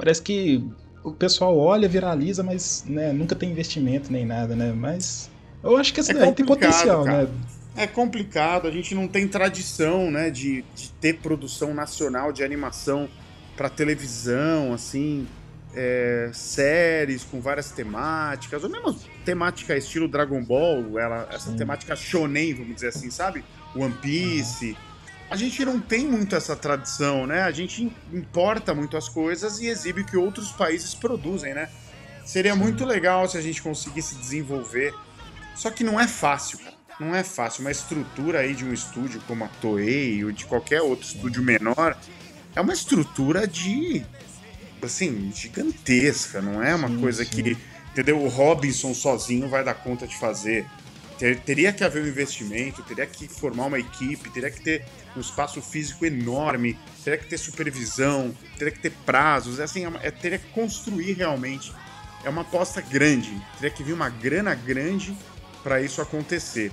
Speaker 4: parece que o pessoal olha, viraliza, mas né, nunca tem investimento nem nada, né? Mas eu acho que essa
Speaker 5: É
Speaker 4: daí tem potencial,
Speaker 5: cara.
Speaker 4: né?
Speaker 5: É complicado, a gente não tem tradição, né, de, de ter produção nacional de animação para televisão, assim, é, séries com várias temáticas, ou mesmo temática estilo Dragon Ball, ela, essa
Speaker 4: Sim.
Speaker 5: temática shonen, vamos dizer assim, sabe? One Piece. A gente não tem muito essa tradição, né? A gente importa muito as coisas e exibe o que outros países produzem, né? Seria muito legal se a gente conseguisse desenvolver. Só que não é fácil, cara. Não é fácil. Uma estrutura aí de um estúdio como a Toei ou de qualquer outro estúdio menor é uma estrutura de. assim, gigantesca. Não é uma
Speaker 4: Sim,
Speaker 5: coisa
Speaker 4: sim.
Speaker 5: que. Entendeu? O Robinson sozinho vai dar conta de fazer. Ter- teria que haver um investimento, teria que formar uma equipe, teria que ter um espaço físico enorme, teria que ter supervisão, teria que ter prazos, é assim, é é- teria que construir realmente. É uma aposta grande, teria que vir uma grana grande para isso acontecer,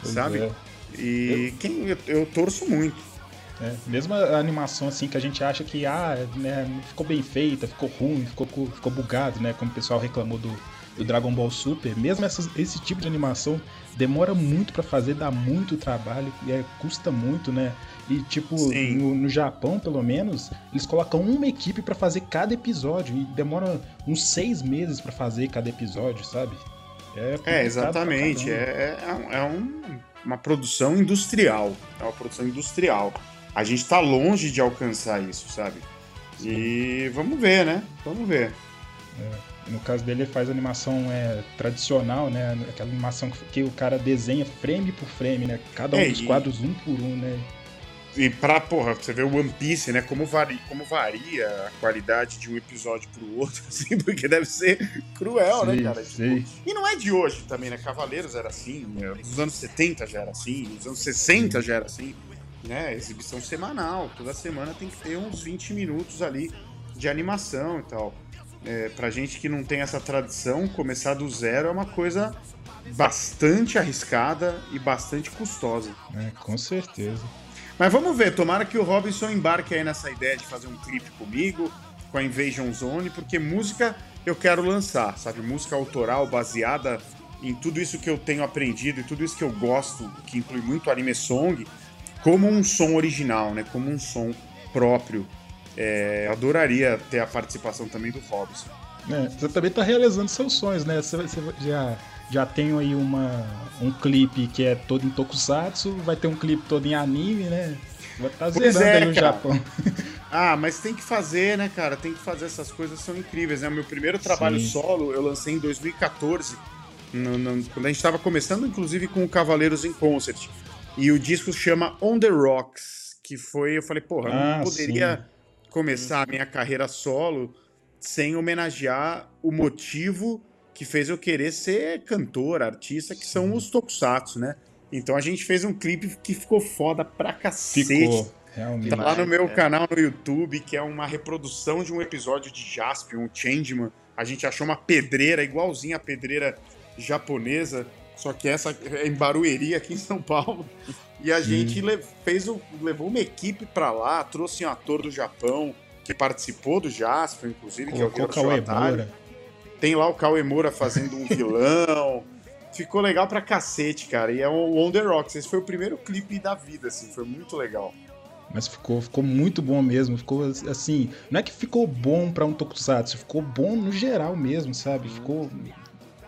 Speaker 4: Pois
Speaker 5: sabe?
Speaker 4: é.
Speaker 5: E quem eu, eu torço muito.
Speaker 4: É, mesmo a animação assim que a gente acha que ah, né, ficou bem feita, ficou ruim, ficou, ficou bugado, né? Como o pessoal reclamou do, do Dragon Ball Super, mesmo essas- esse tipo de animação demora muito pra fazer, dá muito trabalho, e é, custa muito, né? E tipo, no, no Japão, pelo menos, eles colocam uma equipe pra fazer cada episódio e demora uns seis meses pra fazer cada episódio, sabe? É,
Speaker 5: É, exatamente.
Speaker 4: caramba.
Speaker 5: É, é, é um- uma produção industrial. É uma produção industrial. a gente tá longe de alcançar isso, sabe? E vamos ver, né? Vamos ver.
Speaker 4: No caso dele, ele faz animação é, tradicional, né? Aquela animação que, que o cara desenha frame por frame, né? Cada um
Speaker 5: É,
Speaker 4: dos
Speaker 5: e-
Speaker 4: quadros um por um, né?
Speaker 5: E pra, porra, você vê o One Piece, né? Como, vari, como varia a qualidade de um episódio pro outro, assim, porque deve ser cruel, né, cara? Tipo, e não é de hoje também, né? Cavaleiros era assim, né? nos anos 70 já era assim, nos anos 60 já era assim, né? Exibição semanal, toda semana tem que ter uns 20 minutos ali de animação e tal. É, pra gente que não tem essa tradição, começar do zero é uma coisa bastante arriscada e bastante custosa.
Speaker 4: É, com certeza.
Speaker 5: Mas vamos ver, tomara que o Robinson embarque aí nessa ideia de fazer um clipe comigo, com a Invasion Zone, porque música eu quero lançar, sabe? Música autoral baseada em tudo isso que eu tenho aprendido e tudo isso que eu gosto, que inclui muito anime song, como um som original, né? Como um som próprio. É, adoraria ter a participação também do Robinson.
Speaker 4: É, você também tá realizando seus sonhos, né? Você, você já, já tem aí uma, um clipe que é todo em tokusatsu, vai ter um clipe todo em anime, né? Vai estar
Speaker 5: Pois
Speaker 4: zerando
Speaker 5: é,
Speaker 4: aí o
Speaker 5: cara.
Speaker 4: Japão.
Speaker 5: Ah, mas tem que fazer, né, cara? Tem que fazer essas coisas, são incríveis, né? O meu primeiro trabalho
Speaker 4: Sim.
Speaker 5: solo eu lancei em 2014, no- no- quando a gente tava começando, inclusive, com o Cavaleiros em Concert. E o disco chama On The Rocks, que foi, eu falei, porra,
Speaker 4: Ah,
Speaker 5: não poderia começar a minha carreira solo sem homenagear o motivo que fez eu querer ser cantor, artista, que são os tokusatsu, né? Então a gente fez um clipe que ficou foda pra cacete.
Speaker 4: Ficou, realmente.
Speaker 5: Tá lá no meu
Speaker 3: é.
Speaker 5: canal no YouTube, que é uma reprodução de um episódio de Jaspion, o Changeman. A gente achou uma pedreira igualzinha a pedreira japonesa, só que essa é em Barueri, aqui em São Paulo. E a gente fez o- levou uma equipe pra lá, trouxe um ator do Japão que participou do Jaspion, inclusive, que é o
Speaker 4: Colocou.
Speaker 5: Showatari. Tem lá o Kawemura fazendo um vilão. Ficou legal pra cacete, cara. E é o On The Rocks. Esse foi o primeiro clipe da vida, assim. Foi muito legal.
Speaker 4: Mas ficou, ficou muito bom mesmo. Ficou assim. Não é que ficou bom pra um tokusatsu, ficou bom no geral mesmo, sabe? Ficou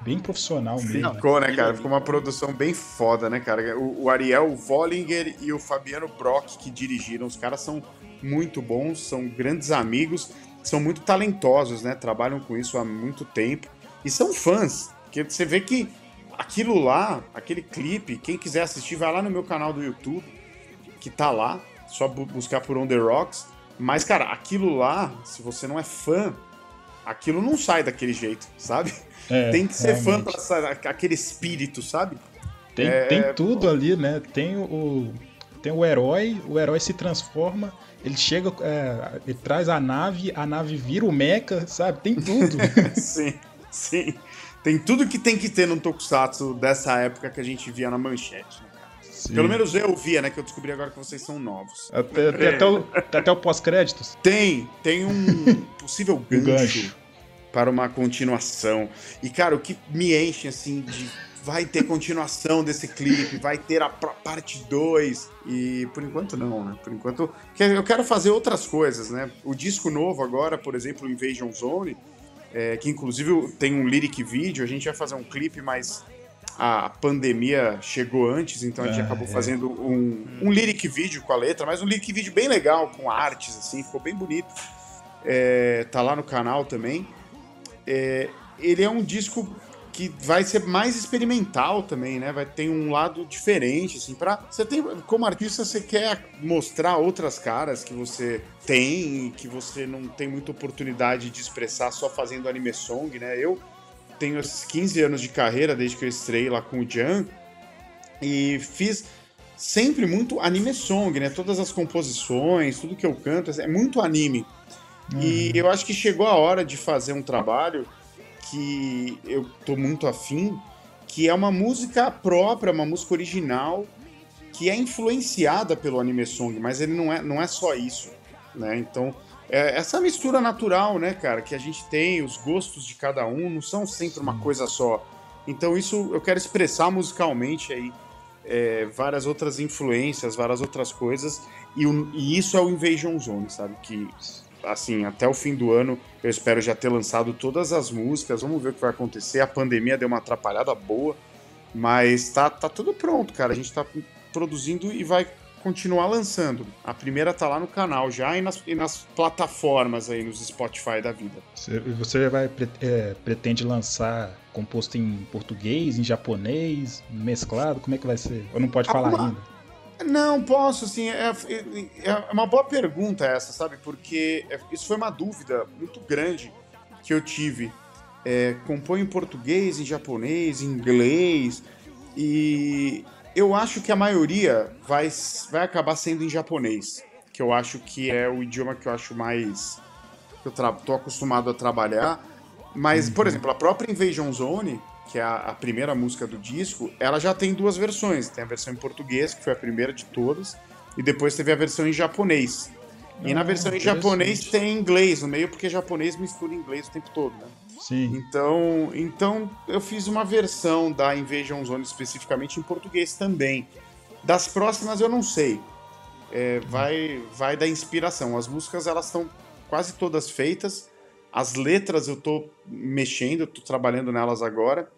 Speaker 4: bem profissional mesmo.
Speaker 5: Ficou, né, cara? Ficou uma produção bem foda, né, cara? O, o Ariel Vollinger e o Fabiano Brock que dirigiram. Os caras são muito bons, são grandes amigos, são muito talentosos, né? Trabalham com isso há muito tempo. E são fãs. Porque você vê que aquilo lá, aquele clipe, quem quiser assistir, vai lá no meu canal do YouTube, que tá lá. Só bu- buscar por On The Rocks. Mas, cara, aquilo lá, se você não é fã, aquilo não sai daquele jeito, sabe?
Speaker 4: É,
Speaker 5: Tem que ser fã
Speaker 4: realmente.
Speaker 5: pra sa- aquele espírito, sabe?
Speaker 4: Tem,
Speaker 5: É,
Speaker 4: tem tudo ali, né? Tem o, tem o herói, o herói se transforma, ele chega, é, ele traz a nave, a nave vira o mecha, sabe? Tem tudo.
Speaker 5: sim, sim. Tem tudo que tem que ter num tokusatsu dessa época que a gente via na manchete. né, cara?
Speaker 4: Sim.
Speaker 5: Pelo menos eu via, né? Que eu descobri agora que vocês são novos.
Speaker 4: Até, tem até o, até o pós-créditos.
Speaker 5: Tem, tem um possível gancho,
Speaker 4: gancho.
Speaker 5: Para uma continuação. E, cara, o que me enche, assim, de vai ter continuação desse clipe, vai ter a parte 2. E por enquanto não, né? Por enquanto que- eu quero fazer outras coisas, né? O disco novo agora, por exemplo, Invasion Zone, é, que inclusive tem um lyric vídeo, a gente vai fazer um clipe, mas a pandemia chegou antes, então a gente
Speaker 4: Ah,
Speaker 5: acabou
Speaker 4: é.
Speaker 5: fazendo um, um lyric vídeo com a letra, mas um lyric vídeo bem legal, com artes, assim, ficou bem bonito. É, tá lá no canal também. É, ele é um disco que vai ser mais experimental também, né? Vai ter um lado diferente, assim, para você tem como artista você quer mostrar outras caras que você tem, e que você não tem muita oportunidade de expressar só fazendo anime song, né? Eu tenho esses 15 anos de carreira desde que eu estrei lá com o Jan e fiz sempre muito anime song, né? Todas as composições, tudo que eu canto é muito anime. E eu acho que chegou a hora de fazer um trabalho que eu tô muito afim, que é uma música própria, uma música original, que é influenciada pelo anime song, mas ele não é, não é só isso, né? Então, é essa mistura natural, né, cara, que a gente tem, os gostos de cada um não são sempre uma coisa só. Então, isso eu quero expressar musicalmente aí é, várias outras influências, várias outras coisas, e, e isso é o Invasion Zone, sabe? Que assim, até o fim do ano, eu espero já ter lançado todas as músicas. Vamos ver o que vai acontecer. A pandemia deu uma atrapalhada boa, mas tá, tá tudo pronto, cara. A gente tá produzindo e vai continuar lançando. A primeira tá lá no canal já e nas, e nas plataformas aí, nos Spotify da vida.
Speaker 4: Você, vai é, pretende lançar composto em português, em japonês, mesclado? Como é que vai ser? Ou não pode falar
Speaker 5: Alguma-
Speaker 4: ainda?
Speaker 5: Não, posso, assim, é, é- é uma boa pergunta essa, sabe? Porque é- isso foi uma dúvida muito grande que eu tive. É, compõe em português, em japonês, em inglês, e eu acho que a maioria vai, vai acabar sendo em japonês, que eu acho que é o idioma que eu acho mais... que eu tô acostumado a trabalhar. Mas, por exemplo, a própria Invasion Zone, que é a, a primeira música do disco, ela já tem duas versões. Tem a versão em português, que foi a primeira de todas, e depois teve a versão em japonês. E na
Speaker 4: Ah,
Speaker 5: versão em japonês tem inglês no meio, porque japonês mistura inglês o tempo todo, né?
Speaker 4: Sim.
Speaker 5: Então, então eu fiz uma versão da Invasion Zone especificamente em português também. Das próximas eu não sei. É, vai, vai da inspiração. As músicas elas estão quase todas feitas. As letras eu tô mexendo, eu tô trabalhando nelas agora.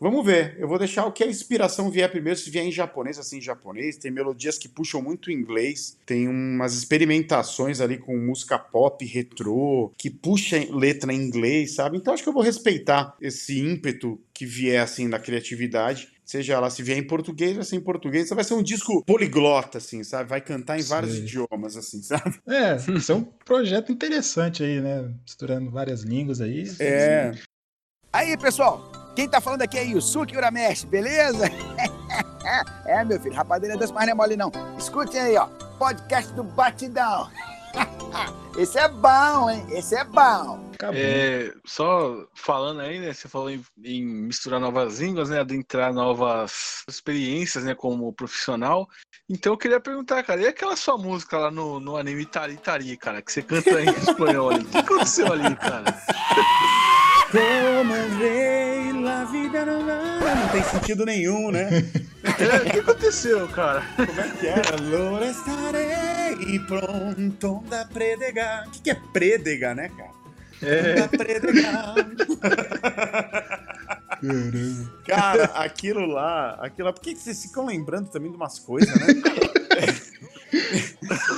Speaker 5: Vamos ver. Eu vou deixar o que a inspiração vier primeiro. Se vier em japonês, assim, em japonês. Tem melodias que puxam muito inglês. Tem umas experimentações ali com música pop, retrô, que puxa letra em inglês, sabe? Então acho que eu vou respeitar esse ímpeto que vier, assim, da criatividade. Seja ela se vier em português, vai ser em português. Vai ser um disco poliglota, assim, sabe? Vai cantar em vários idiomas, assim, sabe?
Speaker 4: É, isso é um projeto interessante aí, né? Misturando várias línguas aí.
Speaker 5: É.
Speaker 9: Aí, pessoal, quem tá falando aqui é Yusuke Urameshi, beleza? é, meu filho, rapadeira das mais não é mole não. Escutem aí, ó, podcast do Batidão. Esse é bom, hein? Esse é bom.
Speaker 2: É, só falando aí, né? Você falou em, em misturar novas línguas, né? Adentrar novas experiências, né? Como profissional. Então eu queria perguntar, cara, e aquela sua música lá no, no anime Tari Tari, cara, que você canta em espanhol ali? O que aconteceu ali, cara?
Speaker 5: Como não tem sentido nenhum, né?
Speaker 2: É, o que aconteceu, cara?
Speaker 5: Como é que era? Allora estarei e pronto da predegar. O que, que é predega, né, cara? Da predegar. Cara, aquilo lá, aquilo lá. Por que que vocês ficam lembrando também de umas coisas, né?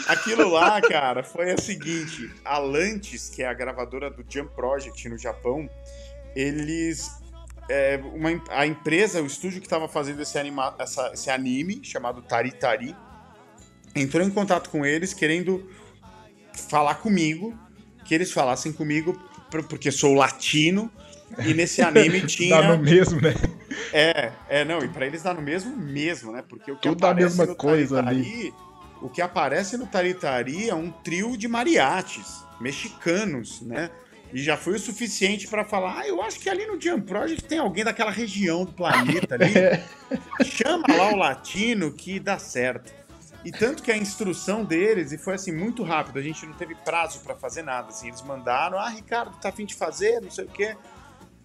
Speaker 5: aquilo lá, cara, foi o seguinte: a Lantis, que é a gravadora do Jump Project no Japão, eles. É, uma a empresa, o estúdio que estava fazendo esse, anima, essa- esse anime, chamado Tari Tari, entrou em contato com eles querendo falar comigo, que eles falassem comigo, por- porque sou latino, e nesse anime tinha.
Speaker 4: Dá no mesmo, né?
Speaker 5: É, é, não, e pra eles dá no mesmo mesmo, né? Porque o que
Speaker 4: Tudo a
Speaker 5: aparece
Speaker 4: mesma
Speaker 5: no
Speaker 4: coisa
Speaker 5: Taritari, o que aparece no Taritari é um trio de mariachis mexicanos, né? E já foi o suficiente pra falar, ah, eu acho que ali no Jump Project tem alguém daquela região do planeta ali. Chama lá o latino que dá certo. E tanto que a instrução deles, e foi assim, muito rápido, a gente não teve prazo pra fazer nada, assim, eles mandaram, ah, Ricardo, tá afim de fazer, não sei o quê.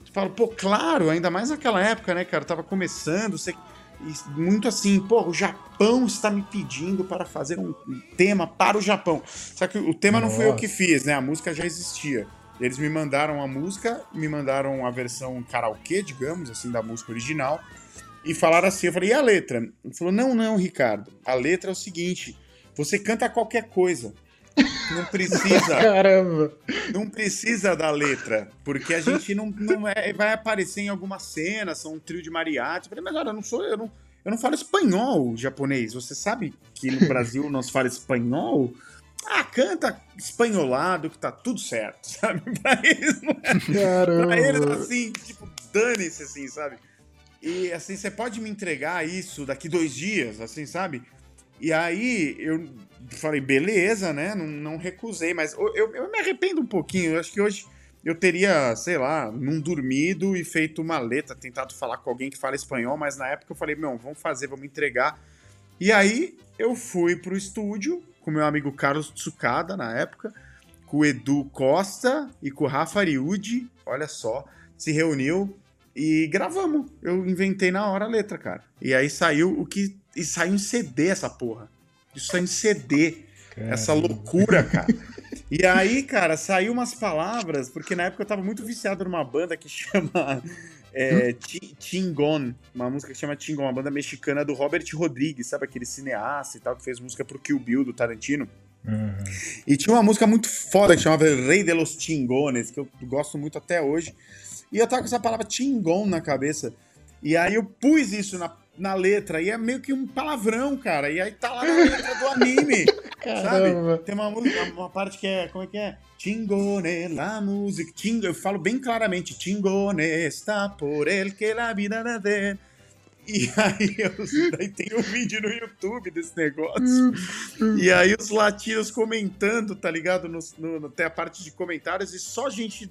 Speaker 5: Eu falo, pô, claro, ainda mais naquela época, né, cara, tava começando, muito assim, pô, o Japão está me pedindo para fazer um tema para o Japão. Só que o tema não foi eu
Speaker 4: Nossa.
Speaker 5: que fiz, né, a música já existia. Eles me mandaram a música, me mandaram a versão karaokê, digamos, assim, da música original, e falaram assim, eu falei, e a letra? Ele falou, não, não, Ricardo, a letra é o seguinte, você canta qualquer coisa, não precisa
Speaker 4: Caramba.
Speaker 5: não precisa da letra, porque a gente não, não é, vai aparecer em alguma cena, são um trio de mariachi. Eu falei, mas olha, eu não sou, eu não, eu não falo espanhol japonês. Você sabe que no Brasil não se fala espanhol? Ah, canta espanholado que tá tudo certo, sabe? Pra eles, não é, pra eles assim, tipo, dane-se, assim, sabe? E assim, você pode me entregar isso daqui dois dias, assim, sabe? E aí eu falei, beleza, né? Não, não recusei, mas eu, eu, eu me arrependo um pouquinho. Eu acho que hoje eu teria, sei lá, não dormido e feito uma letra, tentado falar com alguém que fala espanhol, mas na época eu falei, não, vamos fazer, vamos entregar. E aí eu fui pro estúdio com meu amigo Carlos Tsukada na época, com o Edu Costa e com o Rafa Ariudi, olha só, se reuniu e gravamos. Eu inventei na hora a letra, cara. E aí saiu o que. E saiu em CD essa porra. Isso saiu em CD. Essa loucura, cara. E aí, cara, saiu umas palavras, porque na época eu tava muito viciado numa banda que chama é, Ti- Tingon, uma música que chama Tingon, uma banda mexicana do Robert Rodrigues, sabe aquele cineasta e tal, que fez música pro Kill Bill do Tarantino.
Speaker 4: Uhum.
Speaker 5: E tinha uma música muito foda que chamava Rei de los Chingones, que eu gosto muito até hoje. E eu tava com essa palavra Chingon na cabeça. E aí eu pus isso na, na letra, e é meio que um palavrão, cara. E aí tá lá na letra do anime,
Speaker 4: Caramba.
Speaker 5: sabe? Tem uma música, uma parte que é, como é que é? Chingone, la música, chingo, eu falo bem claramente, Chingone está por el que la vida da de. E aí, eu, daí tem um vídeo no YouTube desse negócio. E aí os latinos comentando, tá ligado? No, no, tem a parte de comentários e só gente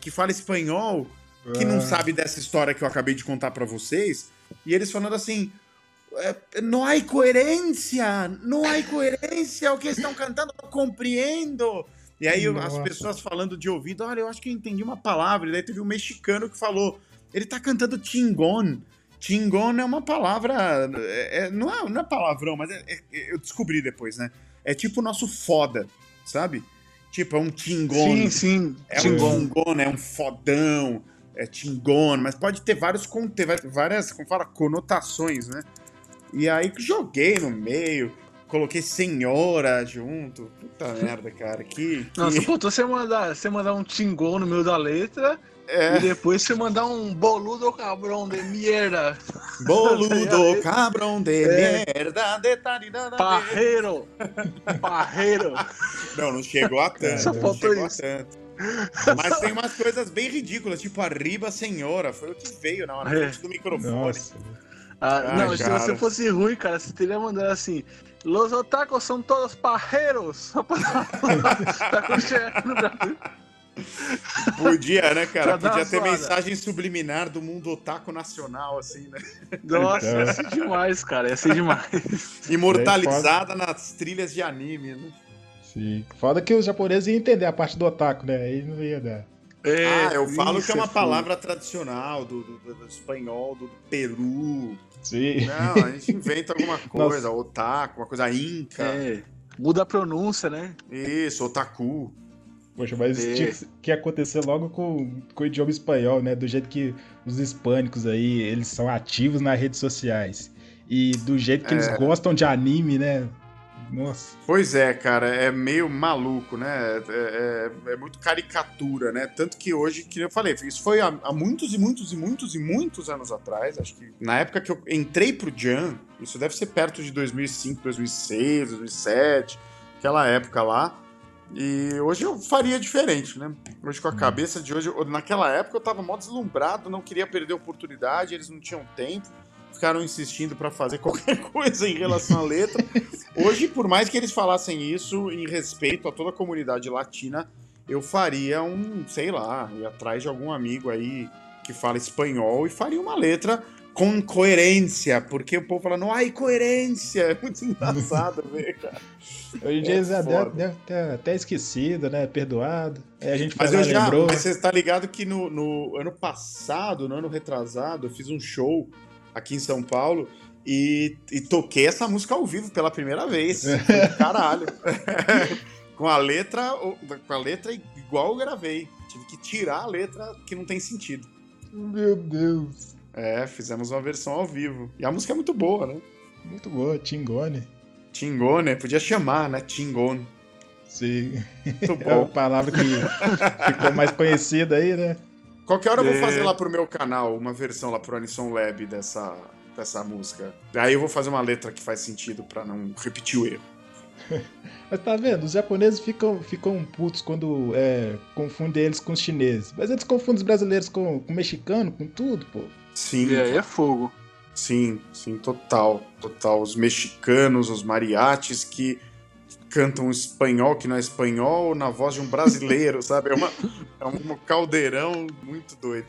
Speaker 5: que fala espanhol que não
Speaker 4: Ah.
Speaker 5: sabe dessa história que eu acabei de contar pra vocês. E eles falando assim. "É, Não há coerência, não há coerência, o que estão cantando, não compreendo. E aí as
Speaker 4: Nossa.
Speaker 5: pessoas falando de ouvido, olha, eu acho que eu entendi uma palavra. E daí teve um mexicano que falou, ele tá cantando tingon. Tingon é uma palavra, é- é- não, é, não é palavrão, mas é- é- eu descobri depois, né? É tipo o nosso foda, sabe? Tipo, é um tingon.
Speaker 2: Sim, sim.
Speaker 5: É um
Speaker 2: Tingon.
Speaker 5: tingon, é um fodão, é tingon, mas pode ter vários várias, como fala, conotações, né? E aí joguei no meio, coloquei senhora junto. Puta merda, cara. Que. que...
Speaker 2: Nossa, faltou você mandar, você mandar um Tingon no meio da letra
Speaker 5: é,
Speaker 2: e depois você mandar um boludo cabrão de merda.
Speaker 5: boludo, cabrão de
Speaker 2: É.
Speaker 5: merda, de tarirada.
Speaker 2: Parreiro. Parreiro.
Speaker 5: Não, não chegou a tanto.
Speaker 2: Só
Speaker 5: não
Speaker 2: faltou isso.
Speaker 5: tanto. Mas tem umas coisas bem ridículas, tipo arriba senhora. Foi o que veio na hora
Speaker 2: É.
Speaker 5: do microfone.
Speaker 4: Nossa.
Speaker 2: Ah,
Speaker 5: Ah,
Speaker 2: não, se
Speaker 5: cara.
Speaker 2: você fosse ruim, cara, você teria mandado assim. Los otacos são todos parreiros. Só pra dar tá no Brasil.
Speaker 5: Podia, né, cara? Podia ter
Speaker 2: zoada.
Speaker 5: mensagem subliminar do mundo otaku nacional, assim, né?
Speaker 2: Nossa,
Speaker 4: Então.
Speaker 2: ia ser demais, cara. Ia ser demais.
Speaker 5: Imortalizada nas trilhas de anime, né?
Speaker 4: Sim. Foda que os japoneses iam entender a parte do otaku, né? Aí não ia dar.
Speaker 5: ah, eu falo que é uma
Speaker 2: fogo.
Speaker 5: palavra tradicional do, do- do- do espanhol, do Peru.
Speaker 4: Sim.
Speaker 5: Não, a gente inventa alguma coisa, otaku, uma coisa inca.
Speaker 2: É, muda a pronúncia, né?
Speaker 5: Isso, otaku.
Speaker 4: Poxa, mas
Speaker 2: É.
Speaker 4: tinha que- acontecer logo com, com o idioma espanhol, né? Do jeito que os hispânicos aí, eles são ativos nas redes sociais. E do jeito que eles
Speaker 5: É.
Speaker 4: gostam de anime, né? Nossa.
Speaker 5: Pois é, cara, é meio maluco, né? É, é- é muito caricatura, né? Tanto que hoje, que eu falei, isso foi há, há muitos e muitos e muitos e muitos anos atrás. Acho que na época que eu entrei pro Jan, isso deve ser perto de 2005, 2006, 2007, aquela época lá. E hoje eu faria diferente, né? Hoje com a cabeça de hoje, naquela época eu tava mó deslumbrado, não queria perder a oportunidade, eles não tinham tempo, ficaram insistindo pra fazer qualquer coisa em relação à letra. Hoje, por mais que eles falassem isso em respeito a toda a comunidade latina, eu faria um, sei lá, ir atrás de algum amigo aí que fala espanhol e faria uma letra com coerência, porque o povo fala, não há coerência. É muito engraçado ver, cara.
Speaker 4: Hoje em dia
Speaker 5: É
Speaker 4: eles já
Speaker 5: foda.
Speaker 4: devem deve ter até esquecido, né? Perdoado. Aí a gente
Speaker 5: Mas eu já,
Speaker 4: lembrou.
Speaker 5: mas você tá ligado que no, no ano passado, no ano retrasado, eu fiz um show aqui em São Paulo e, e toquei essa música ao vivo pela primeira vez. Do Caralho. com a letra, com a letra igual eu gravei. Tive que tirar a letra que não tem sentido.
Speaker 4: Meu Deus.
Speaker 5: É, fizemos uma versão ao vivo. E a música é muito boa, né?
Speaker 4: Muito boa, Tingone.
Speaker 5: Tingone, podia chamar, né? Tingone.
Speaker 4: Sim.
Speaker 5: Muito
Speaker 4: É a
Speaker 5: bom.
Speaker 4: palavra que ficou mais conhecida aí, né?
Speaker 5: Qualquer hora eu vou
Speaker 2: É.
Speaker 5: fazer lá pro meu canal uma versão lá pro Anisson Lab dessa, dessa música. Aí eu vou fazer uma letra que faz sentido pra não repetir o erro.
Speaker 4: Mas tá vendo? Os japoneses ficam, ficam putos quando é, confundem eles com os chineses. Mas eles confundem os brasileiros com, com o mexicano, com tudo, pô.
Speaker 5: Sim,
Speaker 2: E aí é fogo.
Speaker 5: sim, sim, total, total. Os mexicanos, os mariachis que cantam espanhol que não é espanhol na voz de um brasileiro, sabe? É, uma, é um caldeirão muito doido.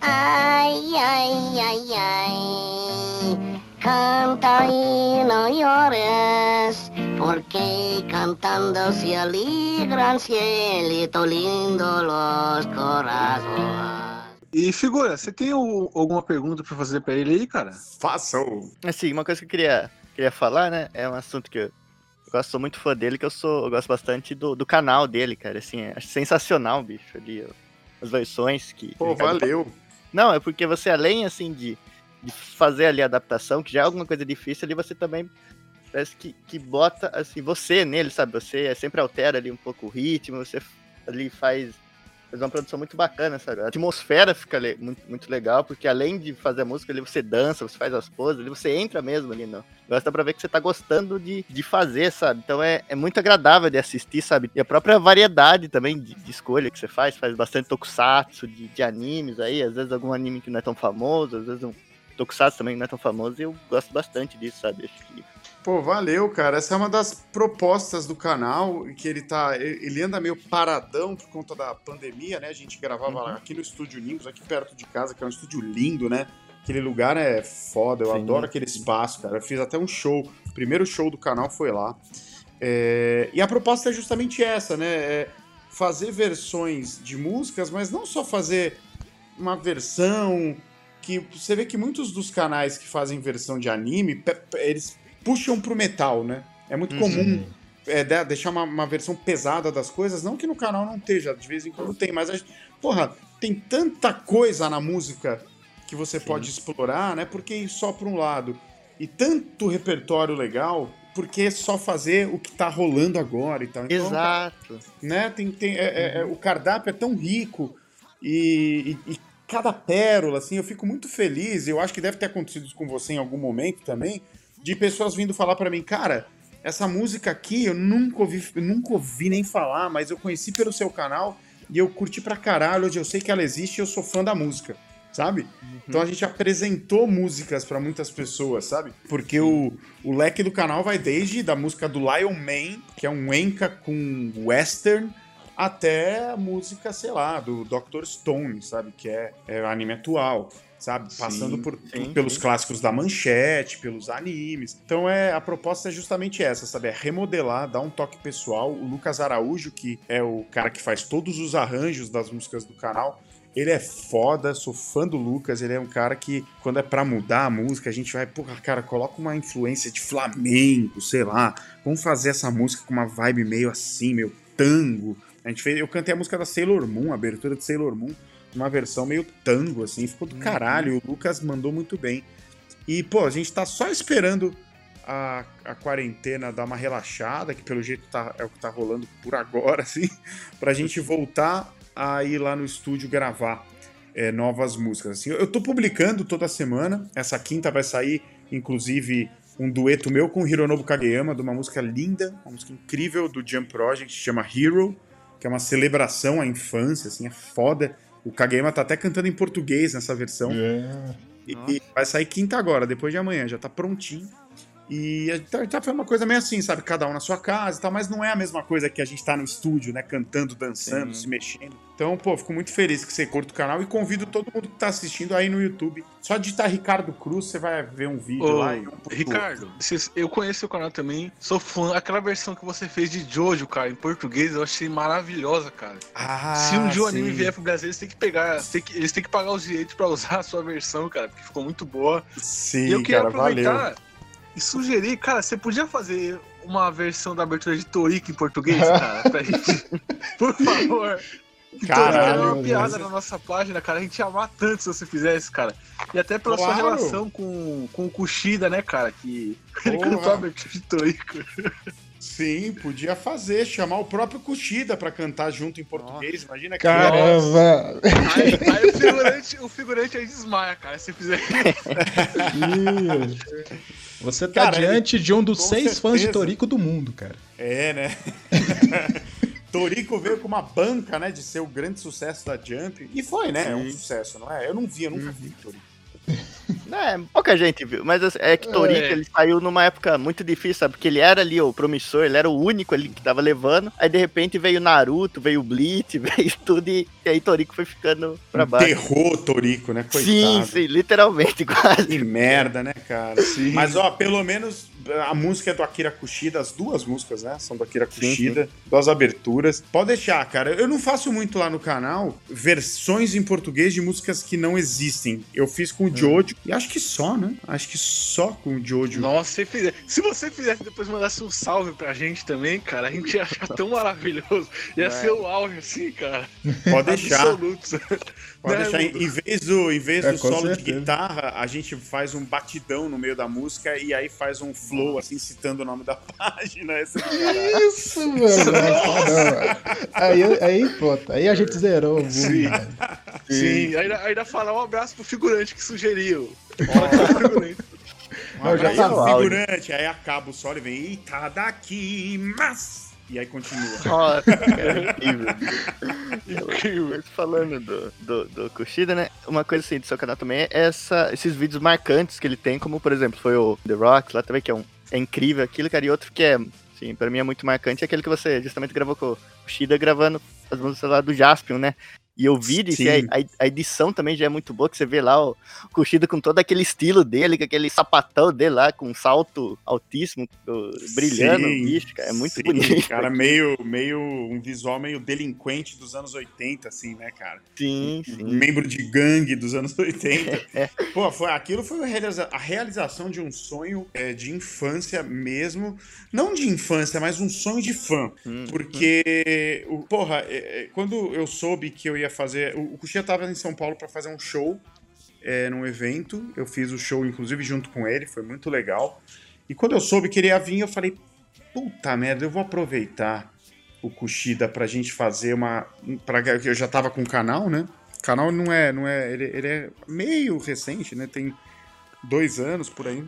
Speaker 10: Ay, ay, ay, ay. Canta y no llores, porque cantando se alegran cielito lindo los corazones.
Speaker 2: E figura, você tem o- alguma pergunta pra fazer pra ele aí, cara?
Speaker 5: Façam!
Speaker 3: Assim, uma coisa que eu queria, queria falar, né? É um assunto que Eu gosto, sou muito fã dele, que eu sou. Eu gosto bastante do, do canal dele, cara. Assim, é, sensacional, bicho, ali. As versões que.
Speaker 5: Pô,
Speaker 3: que
Speaker 5: valeu.
Speaker 3: Não, é porque você, além assim de, de fazer ali a adaptação, que já é alguma coisa difícil, ali você também parece que, que bota assim, você nele, sabe? Você sempre altera ali um pouco o ritmo, você ali faz, faz uma produção muito bacana, sabe? A atmosfera fica le- muito, muito legal, porque além de fazer a música ali, você dança, você faz as poses, ali você entra mesmo ali, não. Gosta pra ver que você tá gostando de, de fazer, sabe? Então é, é muito agradável de assistir, sabe? E a própria variedade também de, de escolha que você faz, faz bastante tokusatsu, de, de animes aí, às vezes algum anime que não é tão famoso, às vezes um tokusatsu também não é tão famoso, e eu gosto bastante disso, sabe? Acho que
Speaker 5: Pô, valeu, cara. Essa é uma das propostas do canal, que ele tá. Ele anda meio paradão por conta da pandemia, né? A gente gravava lá aqui no Estúdio Nimbus, aqui perto de casa, que é um estúdio lindo, né? Aquele lugar é foda, eu
Speaker 3: Sim.
Speaker 5: adoro aquele espaço, cara. Eu fiz até um show. O primeiro show do canal foi lá. É, E a proposta é justamente essa, né? É fazer versões de músicas, mas não só fazer uma versão que você vê que muitos dos canais que fazem versão de anime, eles puxam pro metal, né? É muito
Speaker 3: Uhum.
Speaker 5: comum é, de- deixar uma, uma versão pesada das coisas, não que no canal não esteja, de vez em quando tem, mas a gente- porra, tem tanta coisa na música que você pode explorar, né? Porque só para um lado e tanto repertório legal, porque só fazer o que tá rolando agora e tal. Então,
Speaker 3: Exato.
Speaker 5: né? Tem, tem, é- é- é- o cardápio é tão rico e, e- e cada pérola, assim, eu fico muito feliz. Eu acho que deve ter acontecido isso com você em algum momento também, de pessoas vindo falar pra mim, cara, essa música aqui eu nunca ouvi, eu nunca ouvi nem falar, mas eu conheci pelo seu canal e eu curti pra caralho. Hoje eu sei que ela existe e eu sou fã da música. Sabe? Então a gente apresentou músicas pra muitas pessoas, sabe? Porque o, o leque do canal vai desde da música do Lion Man, que é um enca com western, até a música, sei lá, do Dr. Stone, sabe? Que é, é anime atual, sabe? Passando por,
Speaker 3: sim,
Speaker 5: pelos
Speaker 3: sim.
Speaker 5: clássicos da manchete, pelos animes. Então é a proposta é justamente essa, sabe? É remodelar, dar um toque pessoal. O Lucas Araújo, que é o cara que faz todos os arranjos das músicas do canal, ele é foda, sou fã do Lucas, ele é um cara que, quando é pra mudar a música, a gente vai, porra, cara, coloca uma influência de flamenco, sei lá, vamos fazer essa música com uma vibe meio assim, meio tango. A gente fez, eu cantei a música da Sailor Moon, a abertura de Sailor Moon, uma versão meio tango, assim, ficou do caralho, o Lucas mandou muito bem. E, pô, a gente tá só esperando a, a quarentena dar uma relaxada, que pelo jeito tá, é o que tá rolando por agora, assim, pra gente voltar a ir lá no estúdio gravar é, novas músicas. Assim, eu tô publicando toda semana, essa quinta vai sair, inclusive, um dueto meu com o Hironobu Kageyama, de uma música linda, uma música incrível do Jump Project, que chama Hero, que é uma celebração à infância, assim, é foda. O Kageyama tá até cantando em português nessa versão. E, e vai sair quinta agora, depois de amanhã, já tá prontinho. E tá, tá foi uma coisa meio assim, sabe? Cada um na sua casa e tal, mas não é a mesma coisa que a gente tá no estúdio, né? Cantando, dançando, se mexendo. Então, pô, fico muito feliz que você curta o canal e convido todo mundo que tá assistindo aí no YouTube. Só digitar Ricardo Cruz, você vai ver um vídeo
Speaker 2: Ô,
Speaker 5: lá e um
Speaker 2: Ricardo, eu conheço o canal também, sou fã. Aquela versão que você fez de Jojo, cara, em português, eu achei maravilhosa, cara.
Speaker 5: Ah,
Speaker 2: Se um dia o anime
Speaker 5: sim.
Speaker 2: vier pro Brasil, eles têm que pegar, eles têm que, eles têm que pagar os direitos pra usar a sua versão, cara, porque ficou muito boa.
Speaker 5: Sim,
Speaker 2: e eu queria
Speaker 5: cara,
Speaker 2: aproveitar
Speaker 5: valeu.
Speaker 2: E sugerir, cara, você podia fazer uma versão da abertura de Torico em português, cara, pra gente, por favor.
Speaker 5: Caralho,
Speaker 2: é uma piada na nossa página, cara. A gente ia amar tanto se você fizesse, cara. E até pela sua
Speaker 5: Claro.
Speaker 2: relação com, com o Kushida, né, cara? Que ele
Speaker 5: Porra.
Speaker 2: cantou a abertura de Torico.
Speaker 5: Sim, podia fazer, chamar o próprio Kushida pra cantar junto em português. Imagina que
Speaker 11: Caramba!
Speaker 2: Aí, aí o, figurante, o figurante aí desmaia, cara, se fizer
Speaker 4: Ih, Você tá
Speaker 5: Cara,
Speaker 4: diante de um dos
Speaker 5: com
Speaker 4: seis fãs de
Speaker 5: certeza.
Speaker 4: Torico do mundo, cara.
Speaker 5: É, né? Torico veio com uma banca, né, de ser o grande sucesso da Jump. E foi, né? É um sucesso, não é? Eu não vi, eu nunca vi Torico.
Speaker 3: É, pouca gente viu, mas assim, é que Torico
Speaker 2: É.
Speaker 3: ele saiu numa época muito difícil, sabe? Porque ele era ali o promissor, ele era o único ali que tava levando. Aí de repente veio Naruto, veio Bleach, veio tudo e, e aí Torico foi ficando pra baixo.
Speaker 5: Enterrou Torico, né? Coitado.
Speaker 3: Sim, sim, literalmente, quase.
Speaker 5: Que merda, né, cara? Mas, ó, pelo menos a música é do Akira Kushida, as duas músicas, né? São do Akira
Speaker 3: Sim,
Speaker 5: Kushida, duas aberturas. Pode deixar, cara. Eu não faço muito lá no canal versões em português de músicas que não existem. Eu fiz com o Jojo, e acho que só, né? Acho que só com o Jojo.
Speaker 2: Nossa, se, fizer, se você fizesse depois mandasse um salve pra gente também, cara, a gente ia achar tão maravilhoso. Ia
Speaker 3: É.
Speaker 2: ser o auge assim, cara.
Speaker 5: Pode deixar.
Speaker 2: Absoluto.
Speaker 5: Pode
Speaker 2: Né,
Speaker 5: deixar. Em, vez do, em vez
Speaker 11: É,
Speaker 5: do solo de
Speaker 11: certeza.
Speaker 5: guitarra, a gente faz um batidão no meio da música e aí faz um flow, assim, citando o nome da página. Essa é.
Speaker 11: Isso, mano. Aí, aí, pronto. Aí a gente zerou.
Speaker 2: Sim.
Speaker 11: velho.
Speaker 2: Sim, ainda, ainda falar um abraço pro figurante que sugeriu.
Speaker 5: Um
Speaker 11: Eu já tava
Speaker 5: ao
Speaker 3: áudio.
Speaker 5: figurante, aí acaba o solo e vem, eita daqui, mas... E aí continua.
Speaker 3: Nossa, cara, incrível.
Speaker 2: Incrível.
Speaker 3: Mas falando do, do, do Kushida, né? Uma coisa assim do seu canal também é essa, esses vídeos marcantes que ele tem, como por exemplo foi o The Rock lá também, que é, um, é incrível aquilo, cara, e outro que é, assim, pra mim é muito marcante, é aquele que você justamente gravou com o Kushida gravando as músicas lá do Jaspion, né? E o vídeo,
Speaker 5: Sim.
Speaker 3: assim, a, a- edição também já é muito boa, que você vê lá o Kushida com todo aquele estilo dele, com aquele sapatão dele lá, com um salto altíssimo, brilhando,
Speaker 5: Sim,
Speaker 3: bicho, cara, é muito
Speaker 5: sim,
Speaker 3: bonito.
Speaker 5: Cara, meio, meio. Um visual meio delinquente dos anos 80, assim, né, cara?
Speaker 3: Sim, sim.
Speaker 5: Membro de gangue dos anos 80. Pô, foi, aquilo foi a realiza- a realização de um sonho é, de infância mesmo. Não de infância, mas um sonho de fã.
Speaker 3: Hum,
Speaker 5: Porque, o, porra, é, é, quando eu soube que eu ia fazer. O, o tava em São Paulo pra fazer um show é, num evento. Eu fiz o show, inclusive, junto com ele, foi muito legal. E quando eu soube que ele ia vir, eu falei: puta merda, eu vou aproveitar o Kushida pra gente fazer uma. Pra, eu já tava com o canal, né? O canal não é. Não é ele, ele é meio recente, né? Tem dois anos por aí.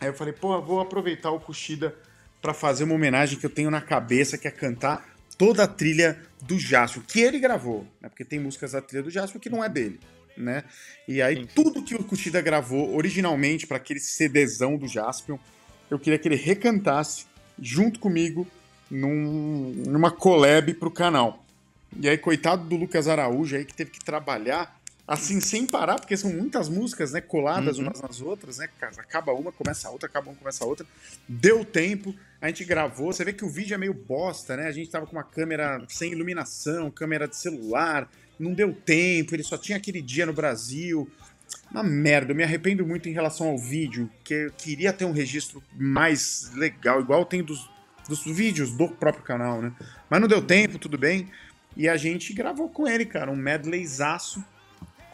Speaker 5: Aí eu falei, pô, vou aproveitar o Kushida pra fazer uma homenagem que eu tenho na cabeça, que é cantar toda a trilha do Jasper, que ele gravou, né? Porque tem músicas da trilha do Jasper que não é dele, né? E aí tudo que o Kushida gravou originalmente para aquele CDzão do Jaspion, eu queria que ele recantasse junto comigo num- numa collab pro canal. E aí, coitado do Lucas Araújo aí que teve que trabalhar assim sem parar, porque são muitas músicas, né, coladas
Speaker 3: Uhum.
Speaker 5: umas nas outras, né? Acaba uma, começa a outra, acaba uma, começa a outra. Deu tempo, a gente gravou. Você vê que o vídeo é meio bosta, né? A gente tava com uma câmera sem iluminação, câmera de celular, não deu tempo, ele só tinha aquele dia no Brasil. Uma merda, eu me arrependo muito em relação ao vídeo, que eu queria ter um registro mais legal, igual tem dos, dos vídeos do próprio canal, né? Mas não deu tempo, tudo bem. E a gente gravou com ele, cara, um medleyzaço,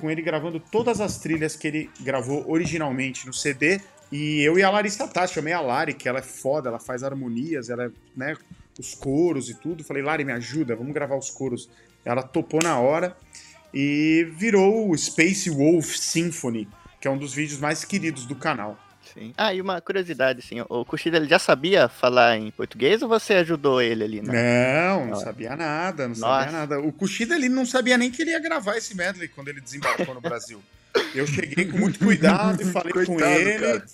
Speaker 5: com ele gravando todas as trilhas que ele gravou originalmente no CD. E eu e a Larissa Tati, chamei a Lari, que ela é foda, ela faz harmonias, ela é, né, os coros e tudo. Falei, Lari, me ajuda, vamos gravar os coros. Ela topou na hora e virou o Space Wolf Symphony, que é um dos vídeos mais queridos do canal.
Speaker 3: Sim. Ah, e uma curiosidade, assim, o Kushida ele já sabia falar em português ou você ajudou ele ali? né?
Speaker 5: Não, não sabia nada, não
Speaker 3: Nossa.
Speaker 5: sabia nada. O Kushida ele não sabia nem que ele ia gravar esse medley quando ele desembarcou no Brasil. Eu cheguei com muito cuidado e falei com
Speaker 2: Coitado,
Speaker 5: ele.
Speaker 2: cara.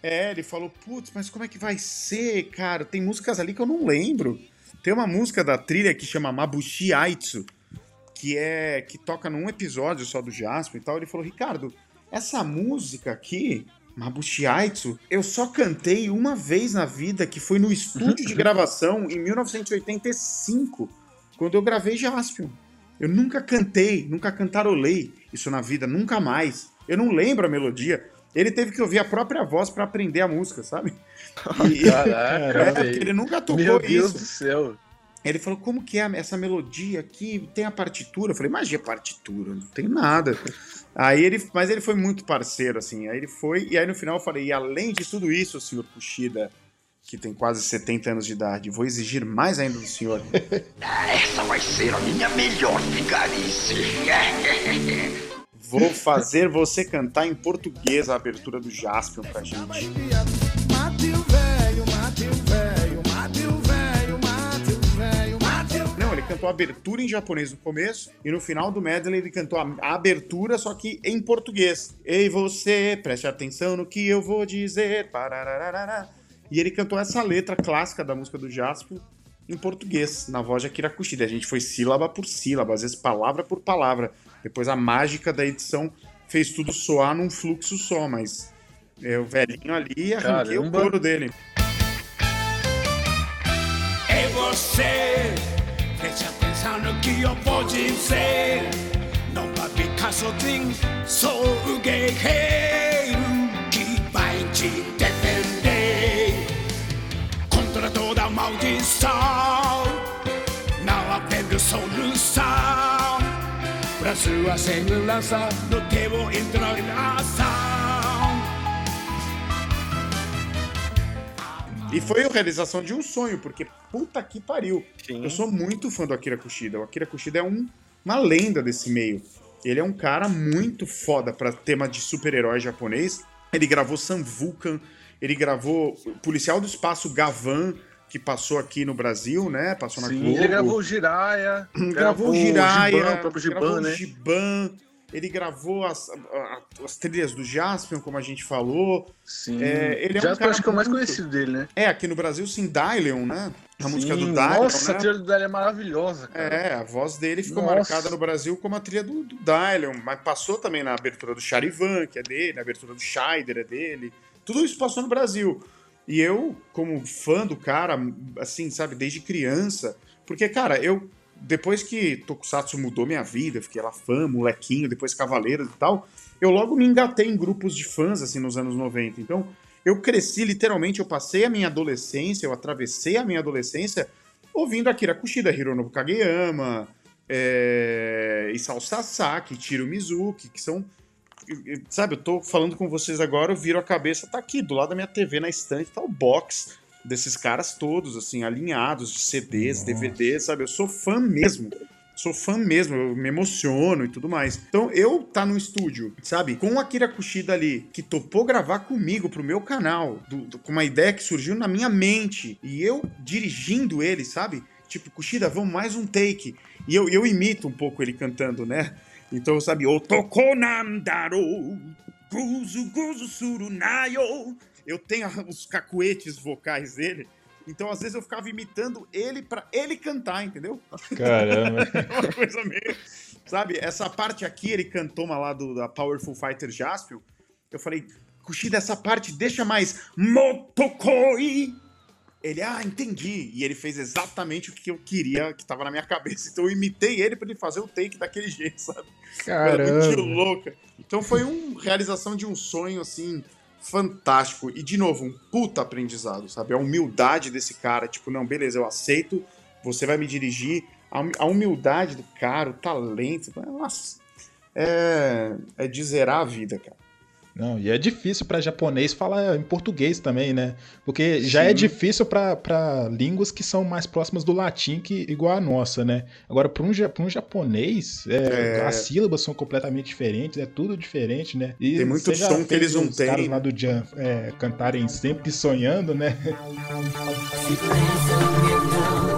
Speaker 5: É, ele falou, putz, mas como é que vai ser, cara? Tem músicas ali que eu não lembro. Tem uma música da trilha que chama Mabushi Aitsu, que é que toca num episódio só do Jasper e tal. Ele falou, Ricardo, essa música aqui, Mabushi Aitsu, eu só cantei uma vez na vida, que foi no estúdio de gravação em 1985, quando eu gravei Jaspion. Eu nunca cantei, nunca cantarolei isso na vida, nunca mais. Eu não lembro a melodia. Ele teve que ouvir a própria voz pra aprender a música, sabe? E-
Speaker 2: Caraca,
Speaker 5: é, ele nunca tocou
Speaker 2: Meu Deus
Speaker 5: isso.
Speaker 2: do céu.
Speaker 5: Ele falou, como que é essa melodia aqui? Tem a partitura? Eu falei, magia partitura, não tem nada. Aí ele, mas ele foi muito parceiro, assim. Aí ele foi, e aí no final eu falei, e além de tudo isso, senhor Puxida, que tem quase 70 anos de idade, vou exigir mais ainda do senhor.
Speaker 6: Essa vai ser a minha melhor vigarice.
Speaker 5: Vou fazer você cantar em português a abertura do Jaspion pra gente. Cantou a abertura em japonês no começo e no final do medley ele cantou a a abertura, só que em português. Ei você, preste atenção no que eu vou dizer. E ele cantou essa letra clássica da música do Jasper em português, na voz de Akira Kushida. A gente foi sílaba por sílaba, às vezes palavra por palavra. Depois a mágica da edição fez tudo soar num fluxo só, mas É o velhinho ali arranquei o
Speaker 2: Caramba.
Speaker 5: couro dele.
Speaker 6: É você, 茶店さぬきよぼ人生ノンバビカソティンそううげへんきばいちててんでコントラトだマウディさなわべるソルさプラスはセグラサの手をイントロインアサ
Speaker 5: E foi a realização de um sonho, porque puta que pariu.
Speaker 3: Sim.
Speaker 5: Eu sou muito fã do Akira Kushida. O Akira Kushida é um- uma lenda desse meio. Ele é um cara muito foda pra tema de super-herói japonês. Ele gravou Sam Vulcan, ele gravou Policial do Espaço Gavan, que passou aqui no Brasil, né? Passou na
Speaker 2: Sim,
Speaker 5: Globo.
Speaker 2: ele gravou Jiraya,
Speaker 5: gravou o Jiraya,
Speaker 2: Giban, o próprio
Speaker 5: gravou
Speaker 2: Giban, né?
Speaker 5: Giban, ele gravou as, as trilhas do Jaspion, como a gente falou.
Speaker 2: Sim.
Speaker 5: É, ele é um
Speaker 2: Jasper
Speaker 5: cara
Speaker 2: acho que é o mais
Speaker 5: muito-
Speaker 2: conhecido dele, né?
Speaker 5: É, aqui no Brasil, sim, Dylion, né? A música do
Speaker 2: Sim,
Speaker 5: Dylion,
Speaker 2: Nossa,
Speaker 5: né?
Speaker 2: a trilha do Dylion é maravilhosa, cara.
Speaker 5: É, a voz dele ficou
Speaker 2: Nossa.
Speaker 5: marcada no Brasil como a trilha do, do Dylion, mas passou também na abertura do Charivan, que é dele, na abertura do Scheider é dele. Tudo isso passou no Brasil. E eu, como fã do cara, assim, sabe, desde criança, porque, cara, eu, depois que Tokusatsu mudou minha vida, fiquei lá fã, molequinho, depois Cavaleiros e tal, eu logo me engatei em grupos de fãs, assim, nos anos 90. Então, eu cresci, literalmente, eu passei a minha adolescência, eu atravessei a minha adolescência ouvindo Akira Kushida, Hironobu Kageyama, é, Isao Sasaki, Tiro Mizuki, que são. Sabe, eu tô falando com vocês agora, eu viro a cabeça, tá aqui, do lado da minha TV, na estante, tá o box desses caras todos, assim, alinhados, de CDs, DVDs, sabe? Eu sou fã mesmo. Sou fã mesmo, eu me emociono e tudo mais. Então, eu tá no estúdio, sabe? Com o Akira Kushida ali, que topou gravar comigo pro meu canal, do- do- com uma ideia que surgiu na minha mente, e eu dirigindo ele, sabe? Tipo, Kushida, vamos mais um take. E eu, eu imito um pouco ele cantando, né? Então, sabe, Otoko Nandaro, Guzu Guzu Surunayo. Eu tenho os cacuetes vocais dele. Então, às vezes, eu ficava imitando ele pra ele cantar, entendeu?
Speaker 4: Caramba.
Speaker 5: uma coisa meio. Sabe, essa parte aqui, ele cantou uma lá do, da Powerful Fighter Jaspion. Eu falei, Kushida, essa parte deixa mais Motokoi. Ele, ah, entendi. E ele fez exatamente o que eu queria, que tava na minha cabeça. Então eu imitei ele pra ele fazer o take daquele jeito, sabe? Era muito
Speaker 11: Caramba.
Speaker 5: louca. Então foi uma realização de um sonho, assim, fantástico. E, de novo, um puta aprendizado, sabe? A humildade desse cara, tipo, não, beleza, eu aceito, você vai me dirigir. A hum- humildade do cara, o talento, nossa, é, é de zerar a vida, cara.
Speaker 4: Não, e é difícil pra japonês falar em português também, né? Porque já é
Speaker 5: Sim.
Speaker 4: difícil pra- pra línguas que são mais próximas do latim que igual a nossa, né? Agora, pra um, pra um japonês, é,
Speaker 5: É.
Speaker 4: as sílabas são completamente diferentes, é tudo diferente, né? E
Speaker 5: Tem muito som que eles não
Speaker 4: os
Speaker 5: têm,
Speaker 4: caras lá do Jan é, cantarem sempre sonhando, né?
Speaker 6: 物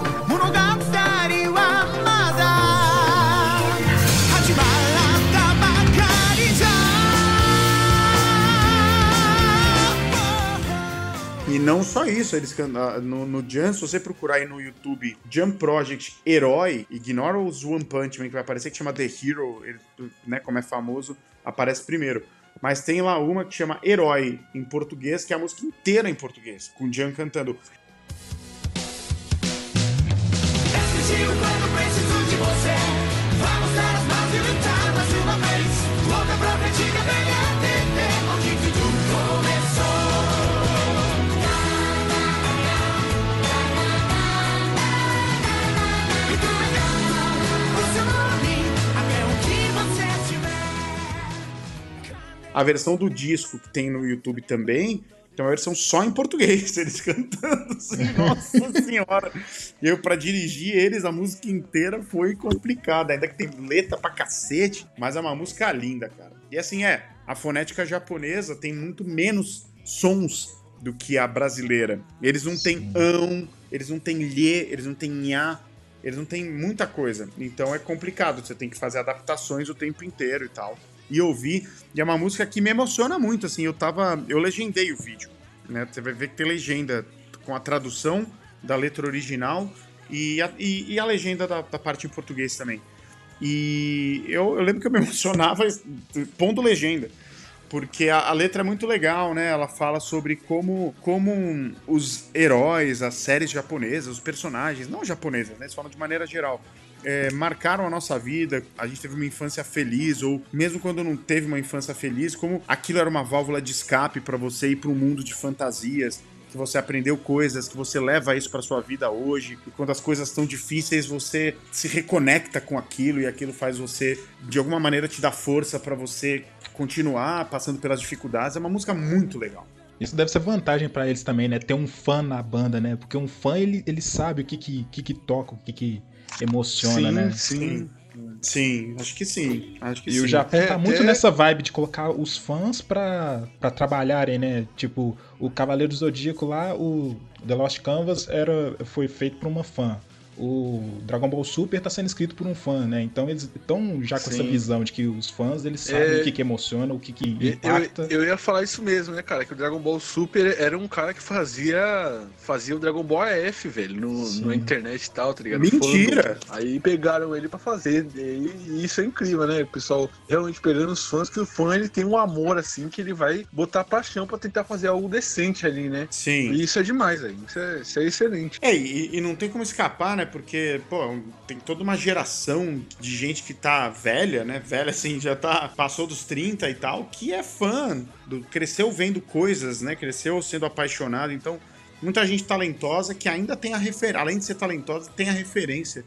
Speaker 5: não só isso, eles ah, no, no Jump, se você procurar aí no YouTube Jump Project Herói, ignora os One Punch Man que vai aparecer, que chama The Hero, ele, né, como é famoso, aparece primeiro. Mas tem lá uma que chama Herói, em português, que é a música inteira em português, com o Jump cantando.
Speaker 6: Vamos dar as mãos e lutar uma vez Louca pra frente, cabelo
Speaker 5: A versão do disco que tem no YouTube também, tem uma versão só em português, eles cantando assim, nossa senhora. E eu, pra dirigir eles, a música inteira foi complicada. Ainda que tem letra pra cacete, mas é uma música linda, cara. E assim é, a fonética japonesa tem muito menos sons do que a brasileira. Eles não têm ão, eles não têm lhe, eles não têm nha, eles não têm muita coisa. Então é complicado, você tem que fazer adaptações o tempo inteiro e tal. E ouvir, e é uma música que me emociona muito, assim, eu tava, eu legendei o vídeo, né? Você vai ver que tem legenda com a tradução da letra original e a, e, e a legenda da, da parte em português também. E eu, eu lembro que eu me emocionava pondo legenda. porque a, a letra é muito legal, né? Ela fala sobre como, como os heróis, as séries japonesas, os personagens, não japonesas, né? Eles falam de maneira geral. É, marcaram a nossa vida, a gente teve uma infância feliz, ou mesmo quando não teve uma infância feliz, como aquilo era uma válvula de escape pra você ir pra um mundo de fantasias, que você aprendeu coisas, que você leva isso pra sua vida hoje, e quando as coisas estão difíceis, você se reconecta com aquilo e aquilo faz você, de alguma maneira, te dar força pra você continuar passando pelas dificuldades. É uma música muito legal.
Speaker 4: Isso deve ser vantagem pra eles também, né? Ter um fã na banda, né? Porque um fã, ele, ele sabe o que que, que, que toca, o que que emociona,
Speaker 5: sim,
Speaker 4: né?
Speaker 5: sim. Sim, acho que sim. Acho que
Speaker 4: E
Speaker 5: sim.
Speaker 4: o Japão
Speaker 2: É,
Speaker 4: tá muito
Speaker 2: é-
Speaker 4: nessa vibe de colocar os fãs pra, pra trabalharem, né? Tipo, o Cavaleiro do Zodíaco lá, o The Lost Canvas era, foi feito por uma fã. O Dragon Ball Super tá sendo escrito por um fã, né? Então eles estão já com essa
Speaker 2: Sim.
Speaker 4: visão de que os fãs, eles sabem
Speaker 2: É.
Speaker 4: o que, que emociona, o que, que
Speaker 2: Eu,
Speaker 4: impacta.
Speaker 2: eu ia falar isso mesmo, né, cara? Que o Dragon Ball Super era um cara que fazia fazia o Dragon Ball AF, velho, no, na internet e tal, tá ligado?
Speaker 5: Mentira!
Speaker 2: Fandom. Aí pegaram ele pra fazer. E, e isso é incrível, né? O pessoal realmente pegando os fãs, que o fã ele tem um amor assim que ele vai botar paixão pra tentar fazer algo decente ali, né?
Speaker 5: Sim.
Speaker 2: E isso é demais, velho. Isso é, isso é excelente.
Speaker 5: É, e, e não tem como escapar, né? Porque, pô, tem toda uma geração de gente que tá velha, né? Velha assim, já tá. passou dos 30 e tal, que é fã, do, cresceu vendo coisas, né? Cresceu sendo apaixonado. Então, muita gente talentosa que ainda tem a referência. Além de ser talentosa, tem a referência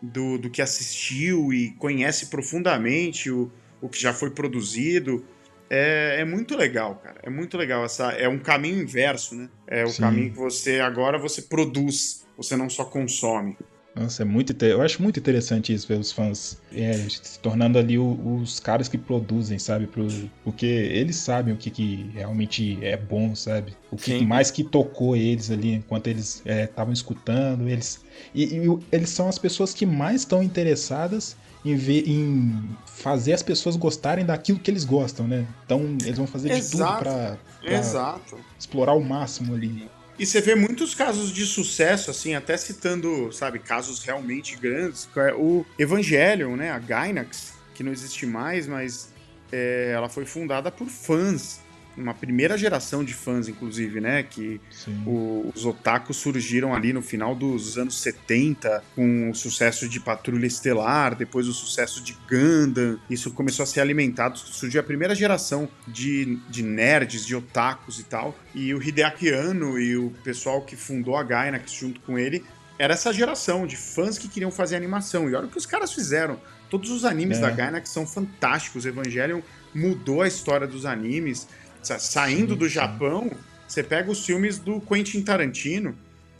Speaker 5: do, do que assistiu e conhece profundamente o, o que já foi produzido. É, é muito legal, cara. É muito legal. Essa, é um caminho inverso, né? É o
Speaker 4: Sim.
Speaker 5: caminho que você agora você produz, você não só consome.
Speaker 4: Nossa, é muito eu acho muito interessante isso, ver os fãs é, se tornando ali o- os caras que produzem, sabe? Pro- porque eles sabem o que, que realmente é bom, sabe? O que
Speaker 5: Sim.
Speaker 4: mais que tocou eles ali enquanto eles estavam escutando. Eles, e, e eles são as pessoas que mais estão interessadas em, ver, em fazer as pessoas gostarem daquilo que eles gostam, né? Então eles vão fazer de tudo
Speaker 5: Exato.
Speaker 4: pra, pra
Speaker 5: Exato.
Speaker 4: explorar o máximo ali.
Speaker 5: E você vê muitos casos de sucesso, assim, até citando, sabe, casos realmente grandes. é O Evangelion, né? A Gainax, que não existe mais, mas é, ela foi fundada por fãs. Uma primeira geração de fãs, inclusive, né? Que o- os otakus surgiram ali no final dos anos 70, com o sucesso de Patrulha Estelar, depois o sucesso de Gundam. Isso começou a ser alimentado, surgiu a primeira geração de, de nerds, de otakus e tal. E o Hideaki Anno e o pessoal que fundou a Gainax junto com ele era essa geração de fãs que queriam fazer animação. E olha o que os caras fizeram. Todos os animes
Speaker 4: É.
Speaker 5: da Gainax são fantásticos. Evangelion mudou a história dos animes. Sa- Saindo do
Speaker 4: sim.
Speaker 5: Japão, você pega os filmes do Quentin Tarantino,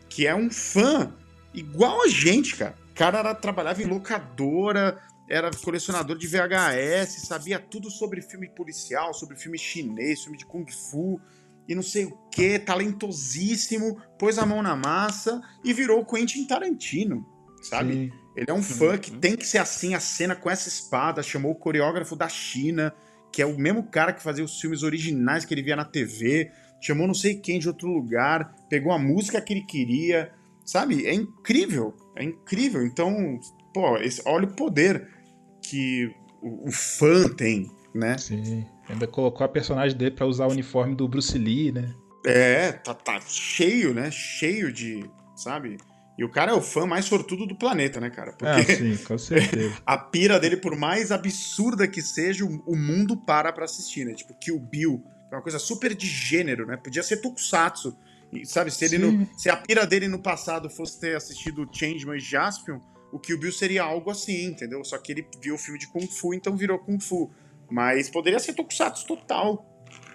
Speaker 5: que é um fã igual a gente, cara. O cara era, trabalhava em locadora, era colecionador de VHS, sabia tudo sobre filme policial, sobre filme chinês, filme de Kung Fu e não sei o que, talentosíssimo, pôs a mão na massa e virou o Quentin Tarantino, sabe?
Speaker 4: Sim.
Speaker 5: Ele é um fã que tem que ser assim, a cena com essa espada, chamou o coreógrafo da China, que é o mesmo cara que fazia os filmes originais que ele via na TV, chamou não sei quem de outro lugar, pegou a música que ele queria, sabe? É incrível, é incrível. Então, pô, esse- olha o poder que o, o fã tem, né?
Speaker 4: Sim. Ainda colocou a personagem dele pra usar o uniforme do Bruce Lee, né?
Speaker 5: É, tá, tá cheio, né? Cheio de, sabe? E o cara é o fã mais sortudo do planeta, né, cara? Porque
Speaker 4: Ah, sim, com certeza.
Speaker 5: a pira dele, por mais absurda que seja, o, mundo para pra assistir, né? Tipo, Kill Bill, é uma coisa super de gênero, né? Podia ser Tokusatsu. E, sabe, se, ele no, se a pira dele no passado fosse ter assistido Changeman e Jaspion, o Kill Bill seria algo assim, entendeu? Só que ele viu o filme de Kung Fu, então virou Kung Fu. Mas poderia ser Tokusatsu total.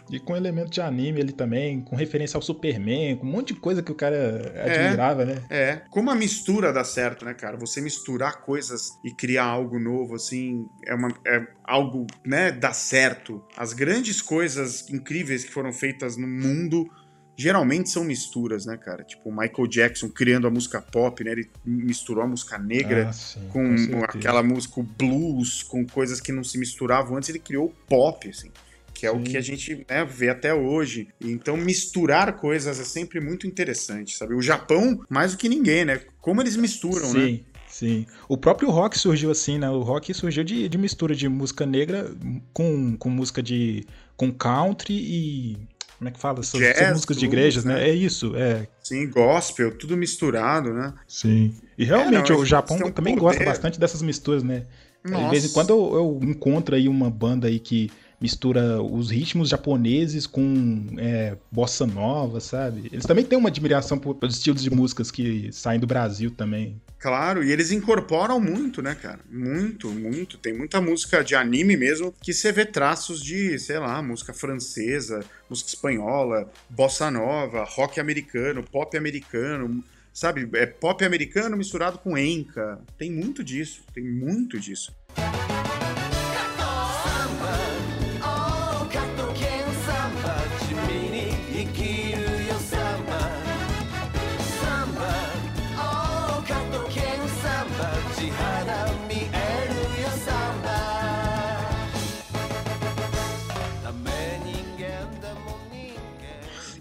Speaker 4: E com elemento de anime ele também, com referência ao Superman, com um monte de coisa que o cara admirava, né?
Speaker 5: É, como a mistura dá certo, né, cara? Você misturar coisas e criar algo novo, assim, é, uma, é algo, né, dá certo. As grandes coisas incríveis que foram feitas no mundo geralmente são misturas, né, cara? Tipo, o Michael Jackson criando a música pop, né? Ele misturou a música negra
Speaker 4: Ah, sim,
Speaker 5: com
Speaker 4: certeza.
Speaker 5: aquela música blues, com coisas que não se misturavam antes, ele criou o pop, assim. Que é o
Speaker 4: Sim.
Speaker 5: que a gente né, vê até hoje. Então, misturar coisas é sempre muito interessante, sabe? O Japão, mais do que ninguém, né? Como eles misturam, né?
Speaker 4: Sim, Sim. O próprio rock surgiu assim, né? O rock surgiu de, de mistura de música negra com, com música de. com country e. Como é que fala?
Speaker 5: Jazz,
Speaker 4: essas músicas de igrejas, né?
Speaker 5: né?
Speaker 4: É isso, é.
Speaker 5: Sim, gospel, tudo misturado, né?
Speaker 4: Sim. E realmente
Speaker 5: É, não,
Speaker 4: o Japão também
Speaker 5: poder.
Speaker 4: gosta bastante dessas misturas, né? De
Speaker 5: Nossa.
Speaker 4: vez em quando eu, eu encontro aí uma banda aí que mistura os ritmos japoneses com é, bossa nova, sabe? Eles também têm uma admiração pelos estilos de músicas que saem do Brasil também.
Speaker 5: Claro, e eles incorporam muito, né, cara? Muito, muito. Tem muita música de anime mesmo que você vê traços de, sei lá, música francesa, música espanhola, bossa nova, rock americano, pop americano, sabe? É pop americano misturado com enca. Tem muito disso, tem muito disso.
Speaker 6: お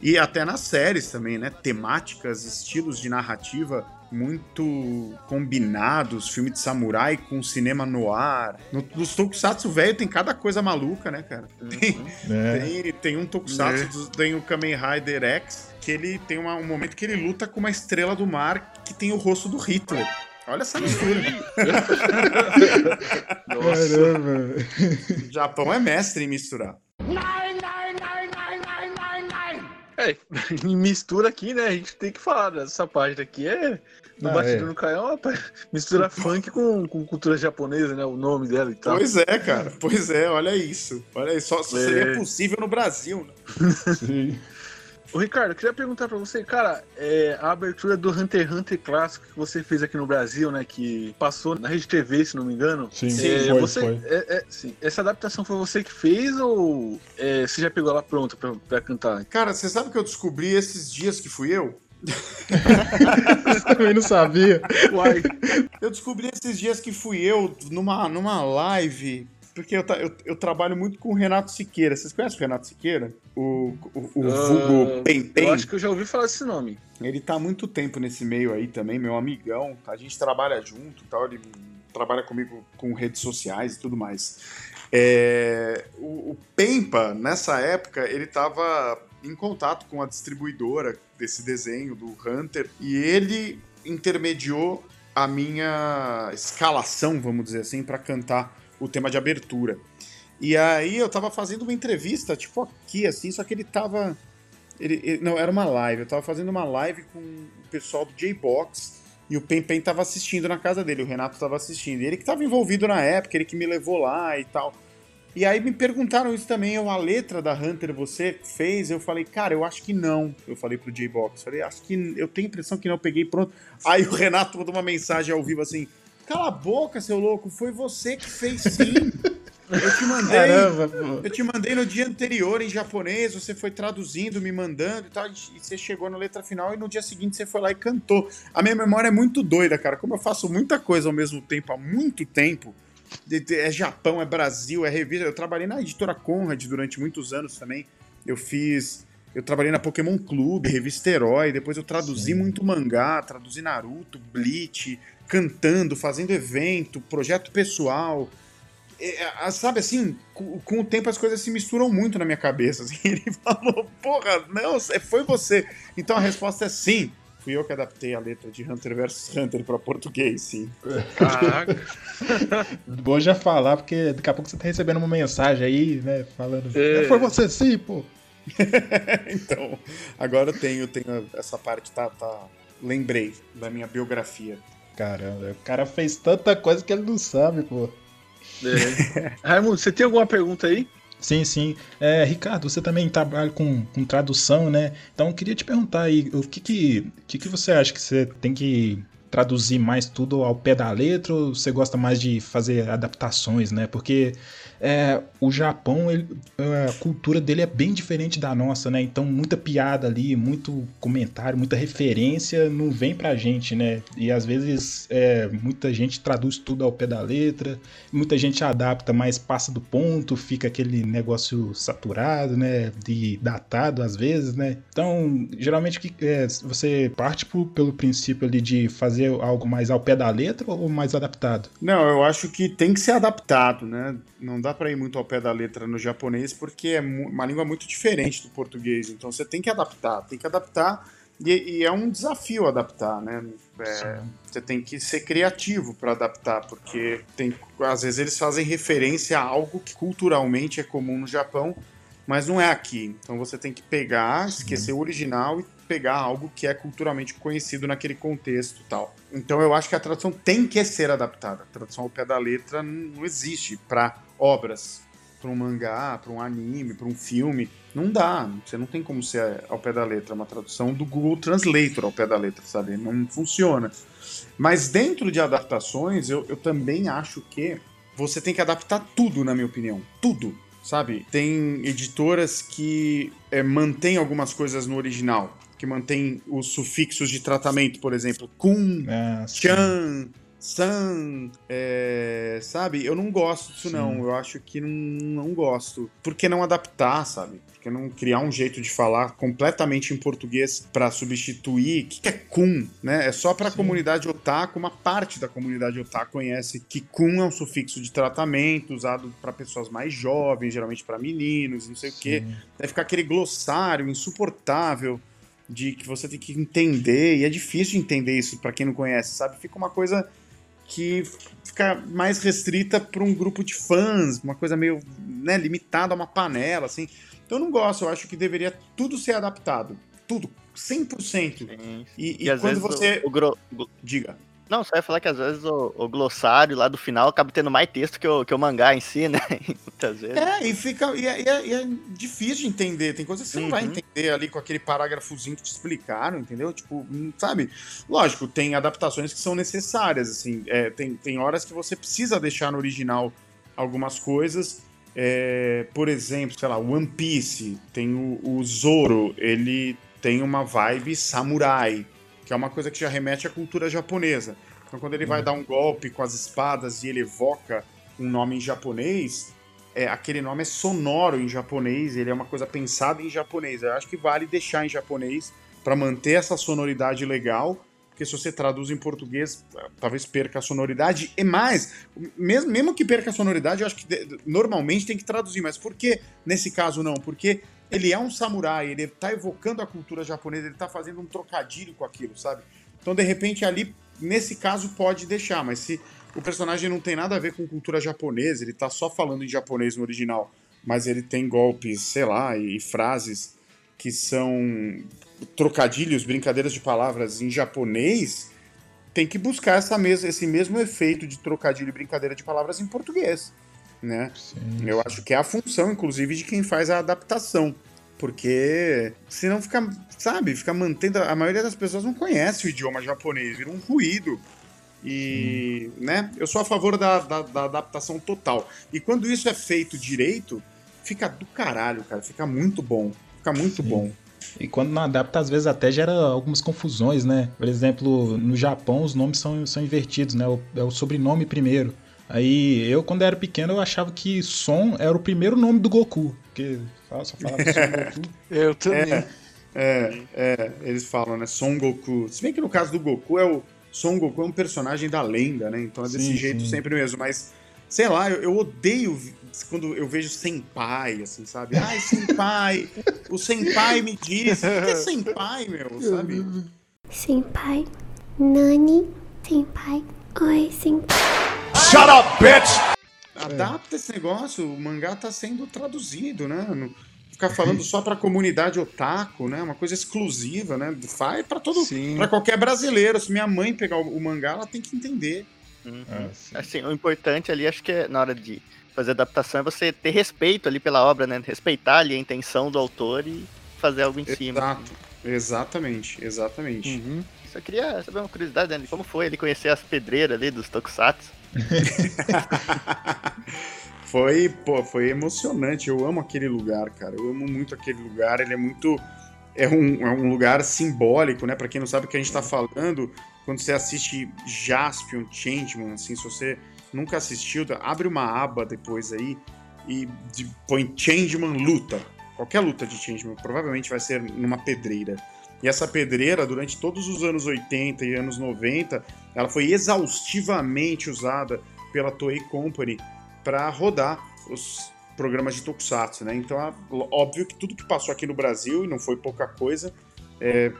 Speaker 5: E até nas séries também, né? Temáticas, estilos de narrativa muito combinados, filme de samurai com cinema no ar. No, nos tokusatsu velho tem cada coisa maluca, né, cara? Tem,
Speaker 4: É.
Speaker 5: tem, tem um tokusatsu,
Speaker 2: É.
Speaker 5: tem o Kamen Rider X, que ele tem uma- um momento que ele luta com uma estrela do mar que tem o rosto do Hitler. Olha essa mistura.
Speaker 4: Caramba.
Speaker 5: o Japão é mestre em misturar.
Speaker 2: É, em mistura aqui, né? A gente tem que falar dessa página aqui. É. No
Speaker 4: Ah,
Speaker 2: Batidão
Speaker 4: é.
Speaker 2: no Caião, rapaz, mistura funk com, com cultura japonesa, né? O nome dela e tal.
Speaker 5: Pois é, cara. Pois é, olha isso. Olha isso. Só só
Speaker 2: É.
Speaker 5: seria possível no Brasil, né?
Speaker 4: Sim.
Speaker 2: Ô, Ricardo, eu queria perguntar pra você, cara, é, a abertura do Hunter x Hunter clássico que você fez aqui no Brasil, né? Que passou na Rede TV, se não me engano.
Speaker 4: Sim,
Speaker 2: É,
Speaker 4: foi,
Speaker 2: você,
Speaker 4: foi.
Speaker 2: é, é, sim, essa adaptação foi você que fez ou é, você já pegou ela pronta pra, pra cantar?
Speaker 5: Cara, você sabe que eu descobri esses dias que fui eu?
Speaker 4: Também não sabia.
Speaker 2: Uai.
Speaker 5: Eu descobri esses dias que fui eu numa, numa live. Porque eu, eu, eu trabalho muito com o Renato Siqueira. Vocês conhecem o Renato Siqueira? O, o, o vulgo
Speaker 2: Ah,
Speaker 5: Pem
Speaker 2: Eu acho que eu já ouvi falar desse nome.
Speaker 5: Ele tá há muito tempo nesse meio aí também, meu amigão. A gente trabalha junto e tal. Ele trabalha comigo com redes sociais e tudo mais. É, o, o Pempa, nessa época, ele tava em contato com a distribuidora desse desenho do Hunter e ele intermediou a minha escalação, vamos dizer assim, para cantar o tema de abertura. E aí eu tava fazendo uma entrevista, tipo aqui, assim, só que ele tava. Ele, ele- não, era uma live. Eu tava fazendo uma live com o pessoal do J-Box e o Pen Pen tava assistindo na casa dele, o Renato tava assistindo. E ele que tava envolvido na época, ele que me levou lá e tal. E aí me perguntaram isso também, eu, a letra da Hunter você fez? Eu falei, cara, eu acho que não. Eu falei pro J-Box, falei, acho que eu tenho impressão que não, eu peguei pronto. Aí o Renato mandou uma mensagem ao vivo assim: Cala a boca, seu louco, foi você que fez sim. Eu te mandei.
Speaker 4: Caramba.
Speaker 5: Eu te mandei no dia anterior em japonês, você foi traduzindo, me mandando e tal, e você chegou na letra final e no dia seguinte você foi lá e cantou. A minha memória é muito doida, cara. Como eu faço muita coisa ao mesmo tempo, há muito tempo. É Japão, é Brasil, é revista. Eu trabalhei na editora Conrad durante muitos anos também. Eu fiz. Eu trabalhei na Pokémon Clube, revista Herói, depois eu traduzi muito mangá, traduzi Naruto, Bleach, cantando, fazendo evento, projeto pessoal. É, é, sabe assim, com, com o tempo as coisas se misturam muito na minha cabeça. assim. Ele falou, porra, não, é- foi você. Então a resposta é sim. Fui eu que adaptei a letra de Hunter vs Hunter para português, sim.
Speaker 2: Caraca.
Speaker 4: Bom já falar, porque daqui a pouco você tá recebendo uma mensagem aí, né? Falando.
Speaker 2: É.
Speaker 4: Foi você sim, pô.
Speaker 5: então, agora eu tenho, tenho essa parte, tá, tá. Lembrei da minha biografia.
Speaker 4: Caramba, o cara fez tanta coisa que ele não sabe, pô.
Speaker 2: É. Raimundo, você tem alguma pergunta aí?
Speaker 4: Sim, sim. É, Ricardo, você também trabalha com, com tradução, né? Então eu queria te perguntar aí, o que que, que que você acha que você tem que traduzir mais tudo ao pé da letra ou você gosta mais de fazer adaptações, né? Porque é, o Japão, ele- a cultura dele é bem diferente da nossa, né? Então muita piada ali, muito comentário, muita referência não vem pra gente, né? E às vezes é, muita gente traduz tudo ao pé da letra, muita gente adapta, mas passa do ponto, fica aquele negócio saturado, né? De datado às vezes, né? Então, geralmente é, você parte pro- pelo princípio ali de fazer fazer algo mais ao pé da letra ou mais adaptado?
Speaker 5: Não, eu acho que tem que ser adaptado, né? Não dá pra ir muito ao pé da letra no japonês porque é uma língua muito diferente do português. Então você tem que adaptar, tem que adaptar e, e é um desafio adaptar, né? É, você tem que ser criativo para adaptar, porque tem, às vezes eles fazem referência a algo que culturalmente é comum no Japão, mas não é aqui. Então você tem que pegar, esquecer o original e pegar algo que é culturalmente conhecido naquele contexto tal. Então eu acho que a tradução tem que ser adaptada. A tradução ao pé da letra não existe para obras, para um mangá, para um anime, para um filme. Não dá. Você não tem como ser ao pé da letra. É uma tradução do Google Translator ao pé da letra, sabe? Não funciona. Mas dentro de adaptações, eu, eu também acho que você tem que adaptar tudo, na minha opinião. Tudo, sabe? Tem editoras que é, mantêm algumas coisas no original, que mantêm os sufixos de tratamento, por exemplo, kun,
Speaker 4: Ah, sim.
Speaker 5: chan, san, é, sabe? Eu não gosto disso, não. Eu acho que não, não gosto. Por que não adaptar, sabe? Por que não criar um jeito de falar completamente em português para substituir? O que, que é kun, né? É só para a comunidade otaku, uma parte da comunidade otaku conhece que kun é um sufixo de tratamento usado para pessoas mais jovens, geralmente para meninos, não sei o quê. Deve ficar aquele glossário insuportável de que você tem que entender, e é difícil de entender isso para quem não conhece, sabe? Fica uma coisa que fica mais restrita para um grupo de fãs, uma coisa meio né, limitada a uma panela, assim. Então eu não gosto, eu acho que deveria tudo ser adaptado. Tudo, 100%. E, e,
Speaker 3: E, às
Speaker 5: quando
Speaker 3: vezes
Speaker 5: você.
Speaker 3: o, o gro-
Speaker 5: Diga.
Speaker 3: Não, só ia falar que às vezes o, o glossário lá do final acaba tendo mais texto que o, que o mangá em si, né? Muitas vezes.
Speaker 5: É, e fica. E é, e é- é difícil de entender. Tem coisas que você não vai
Speaker 3: Uhum.
Speaker 5: entender ali com aquele parágrafozinho que te explicaram, entendeu? Tipo, hum, sabe? Lógico, tem adaptações que são necessárias, assim. É, tem, tem horas que você precisa deixar no original algumas coisas. É, por exemplo, sei lá, One Piece, tem o, o Zoro, ele tem uma vibe samurai, que é uma coisa que já remete à cultura japonesa. Então, quando ele vai dar um golpe com as espadas e ele evoca um nome em japonês, é, aquele nome é sonoro em japonês, ele é uma coisa pensada em japonês. Eu acho que vale deixar em japonês para manter essa sonoridade legal, porque se você traduz em português, talvez perca a sonoridade. E mais, mesmo, mesmo que perca a sonoridade, eu acho que normalmente tem que traduzir. Mas por que nesse caso não? Porque ele é um samurai, ele tá evocando a cultura japonesa, ele tá fazendo um trocadilho com aquilo, sabe? Então, de repente, ali, nesse caso, pode deixar, mas se o personagem não tem nada a ver com cultura japonesa, ele tá só falando em japonês no original, mas ele tem golpes, sei lá, e frases que são trocadilhos, brincadeiras de palavras em japonês, tem que buscar essa mes esse mesmo efeito de trocadilho e brincadeira de palavras em português, né? Eu acho que é a função, inclusive, de quem faz a adaptação. Porque senão fica, sabe, fica mantendo. A maioria das pessoas não conhece o idioma japonês, vira um ruído. E, né, eu sou a favor da, da, da adaptação total. E quando isso é feito direito, fica do caralho, cara. Fica muito bom. Fica muito bom.
Speaker 4: E quando não adapta, às vezes até gera algumas confusões, né? Por exemplo, no Japão os nomes são, são invertidos, né? O- É o sobrenome primeiro. Aí eu, quando era pequeno, eu achava que Son era o primeiro nome do Goku. Porque fala- só falava Son Goku.
Speaker 2: Eu
Speaker 5: É, é, é, eles falam, né? Son Goku. Se bem que no caso do Goku é o. Son Goku é um personagem da lenda, né? Então é desse
Speaker 4: Sim,
Speaker 5: jeito
Speaker 4: sim.
Speaker 5: sempre mesmo. Mas, sei lá, eu, eu odeio quando eu vejo senpai, assim, sabe? Ai, senpai! o senpai me disse. O que é senpai, meu? Sabe?
Speaker 12: Senpai, Nani, senpai, oi, senpai.
Speaker 5: Shut up, bitch! Adapta esse negócio, o mangá tá sendo traduzido, né? Não ficar falando só pra comunidade otaku, né? Uma coisa exclusiva, né? Faz pra todo, para qualquer brasileiro. Se minha mãe pegar o o mangá, ela tem que entender.
Speaker 3: Uhum. Assim, o importante ali, acho que é, na hora de fazer adaptação, é você ter respeito ali pela obra, né? Respeitar ali a intenção do autor e fazer algo em cima.
Speaker 5: Exato. Exatamente, exatamente.
Speaker 3: Só queria saber uma curiosidade, né? Como foi ele conhecer as pedreiras ali dos Tokusatsu?
Speaker 5: Foi, pô, foi emocionante. Eu amo aquele lugar, cara. Eu amo muito aquele lugar. Ele é muito. É um, é um lugar simbólico, né? Pra quem não sabe o que a gente tá falando, quando você assiste Jaspion, Changeman, assim, se você nunca assistiu, abre uma aba depois aí e põe Changeman luta. Qualquer luta de Changeman provavelmente vai ser numa pedreira. E essa pedreira, durante todos os anos 80 e anos 90, ela foi exaustivamente usada pela Toei Company para rodar os programas de tokusatsu, né? Então, óbvio que tudo que passou aqui no Brasil, e não foi pouca coisa, é,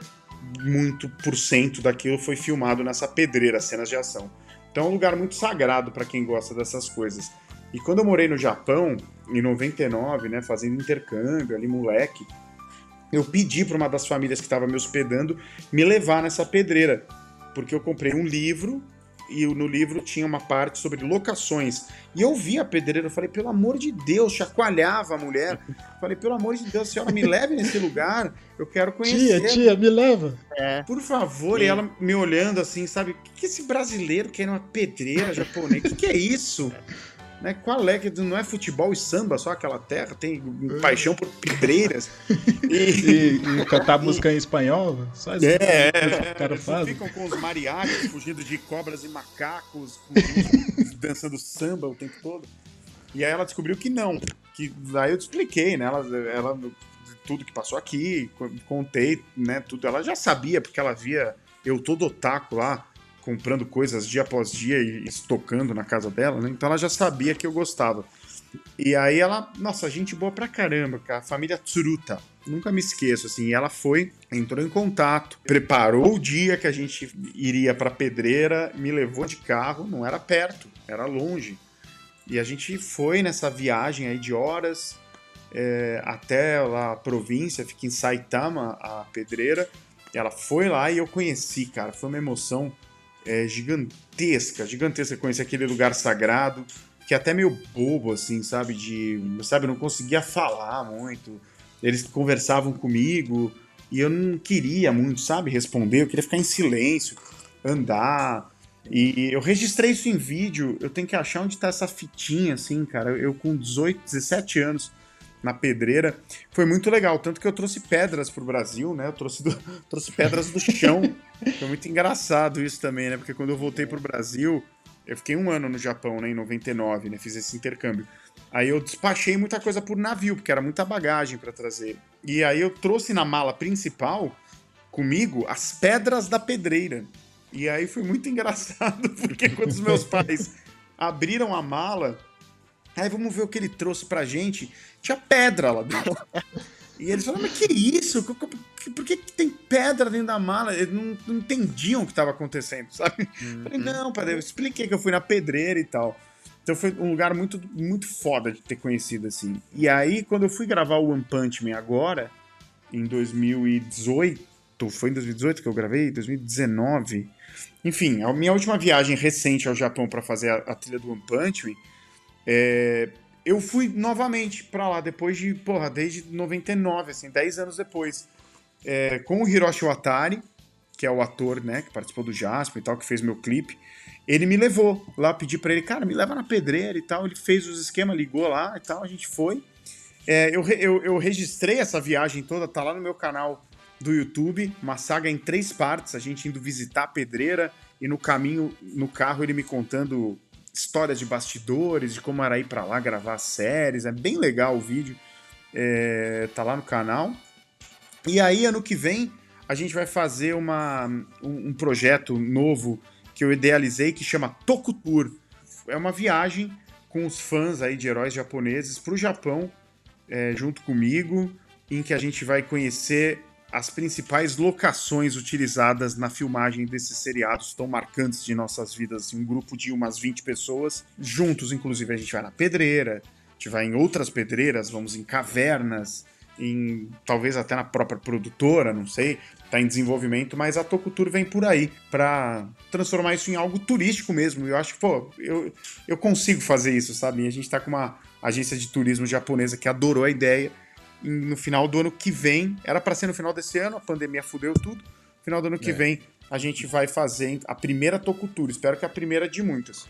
Speaker 5: muito por cento daquilo foi filmado nessa pedreira, cenas de ação. Então é um lugar muito sagrado para quem gosta dessas coisas. E quando eu morei no Japão, em 99, né, fazendo intercâmbio ali, moleque, eu pedi para uma das famílias que estava me hospedando me levar nessa pedreira, porque eu comprei um livro e no livro tinha uma parte sobre locações. E eu vi a pedreira, eu falei, pelo amor de Deus, chacoalhava a mulher. Falei, pelo amor de Deus, senhora, me leve nesse lugar, eu quero conhecer.
Speaker 11: Tia, tia, me leva.
Speaker 5: Por favor, e ela me olhando assim, sabe? O que, que esse brasileiro quer numa pedreira japonês? O que, que é isso? Né? Qual é? que Não é futebol e samba, só aquela terra? Tem paixão por pedreiras.
Speaker 4: E, e cantar música em espanhol? Só isso
Speaker 5: É,
Speaker 4: que
Speaker 5: é,
Speaker 4: o cara faz.
Speaker 5: ficam com os mariachis fugindo de cobras e macacos, dançando samba o tempo todo. E aí ela descobriu que não. Que aí eu te expliquei, né? Ela, ela tudo que passou aqui, co- contei, né? Tudo. Ela já sabia, porque ela via eu todo otaku lá, comprando coisas dia após dia e estocando na casa dela, né? Então ela já sabia que eu gostava. E aí ela, nossa, gente boa pra caramba, cara. A família Tsuruta. Nunca me esqueço, assim. Ela foi, entrou em contato, preparou o dia que a gente iria pra pedreira, me levou de carro, não era perto, era longe. E a gente foi nessa viagem aí de horas é, até lá a província, fica em Saitama, a pedreira. Ela foi lá e eu conheci, cara. Foi uma emoção é, gigantesca, gigantesca conhecer aquele lugar sagrado, que é até meio bobo, assim, sabe? De, sabe, eu não conseguia falar muito. Eles conversavam comigo e eu não queria muito, sabe, responder. Eu queria ficar em silêncio, andar. E eu registrei isso em vídeo. Eu tenho que achar onde tá essa fitinha, assim, cara. Eu com 18, 17 anos na pedreira. Foi muito legal. Tanto que eu trouxe pedras pro Brasil, né? Eu trouxe, do- trouxe pedras do chão. Foi muito engraçado isso também, né? Porque quando eu voltei pro Brasil, eu fiquei um ano no Japão, né? Em 99, né? Fiz esse intercâmbio. Aí eu despachei muita coisa por navio, porque era muita bagagem para trazer. E aí eu trouxe na mala principal comigo as pedras da pedreira. E aí foi muito engraçado, porque quando os meus pais abriram a mala, aí vamos ver o que ele trouxe pra gente, tinha pedra lá dentro. E eles falaram, mas que isso? Por que, que tem pedra dentro da mala? Eles não, não entendiam o que estava acontecendo, sabe? Falei, não, pai, eu expliquei que eu fui na pedreira e tal. Então foi um lugar muito, muito foda de ter conhecido, assim. E aí, quando eu fui gravar o One Punch Man agora, em 2018, foi em 2018 que eu gravei? 2019. Enfim, a minha última viagem recente ao Japão para fazer a, a trilha do One Punch Man, é, eu fui novamente pra lá, depois de, porra, desde 99, assim, 10 anos depois. É, com o Hiroshi Watari, que é o ator, né, que participou do Jasper e tal, que fez meu clipe. Ele me levou lá, pedi pra ele, cara, me leva na pedreira e tal. Ele fez os esquemas, ligou lá e tal, a gente foi. É, eu, eu, eu registrei essa viagem toda, tá lá no meu canal do YouTube, uma saga em três partes, a gente indo visitar a pedreira e no caminho, no carro, ele me contando histórias de bastidores, de como era ir pra lá gravar séries. É bem legal o vídeo, é, tá lá no canal. E aí, ano que vem, a gente vai fazer uma, um, um projeto novo que eu idealizei que chama Tokutour. É uma viagem com os fãs aí de heróis japoneses pro Japão, é, junto comigo, em que a gente vai conhecer as principais locações utilizadas na filmagem desses seriados tão marcantes de nossas vidas. Um grupo de umas 20 pessoas, juntos, inclusive, a gente vai na pedreira, a gente vai em outras pedreiras, vamos em cavernas, em talvez até na própria produtora, não sei, tá em desenvolvimento, mas a Tokutour vem por aí para transformar isso em algo turístico mesmo. Eu acho que, pô, eu, eu consigo fazer isso, sabe? E a gente tá com uma agência de turismo japonesa que adorou a ideia. No final do ano que vem, era para ser no final desse ano, a pandemia fudeu tudo. No final do ano que
Speaker 4: É.
Speaker 5: vem, a gente vai fazer a primeira Tokutour. Espero que a primeira de muitas.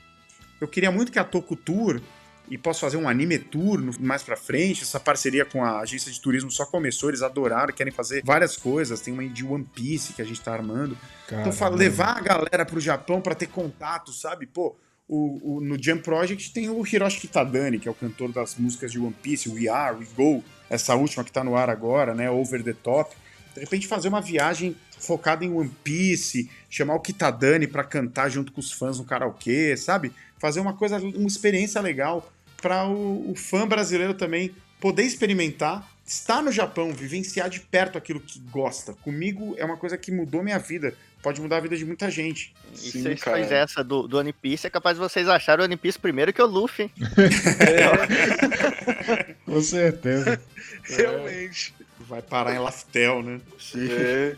Speaker 5: Eu queria muito que a Tokutour e posso fazer um anime tour mais pra frente. Essa parceria com a agência de turismo só começou, eles adoraram, querem fazer várias coisas. Tem uma de One Piece que a gente tá armando. Então,
Speaker 4: Caramba.
Speaker 5: levar a galera pro Japão pra ter contato, sabe? Pô, o, o- no Jam Project tem o Hiroshi Kitadani, que é o cantor das músicas de One Piece, We Are, We Go, essa última que tá no ar agora, né? Over the Top. De repente fazer uma viagem focada em One Piece, chamar o Kitadani pra cantar junto com os fãs no karaokê, sabe? Fazer uma coisa, uma experiência legal para o, o fã brasileiro também poder experimentar, estar no Japão, vivenciar de perto aquilo que gosta. Comigo é uma coisa que mudou minha vida, pode mudar a vida de muita gente.
Speaker 3: E se vocês fazem essa do, do One Piece, é capaz de vocês acharem o One Piece primeiro que o Luffy. hein?
Speaker 4: Com certeza.
Speaker 2: Realmente.
Speaker 5: Vai parar em Laftel, né?
Speaker 2: É.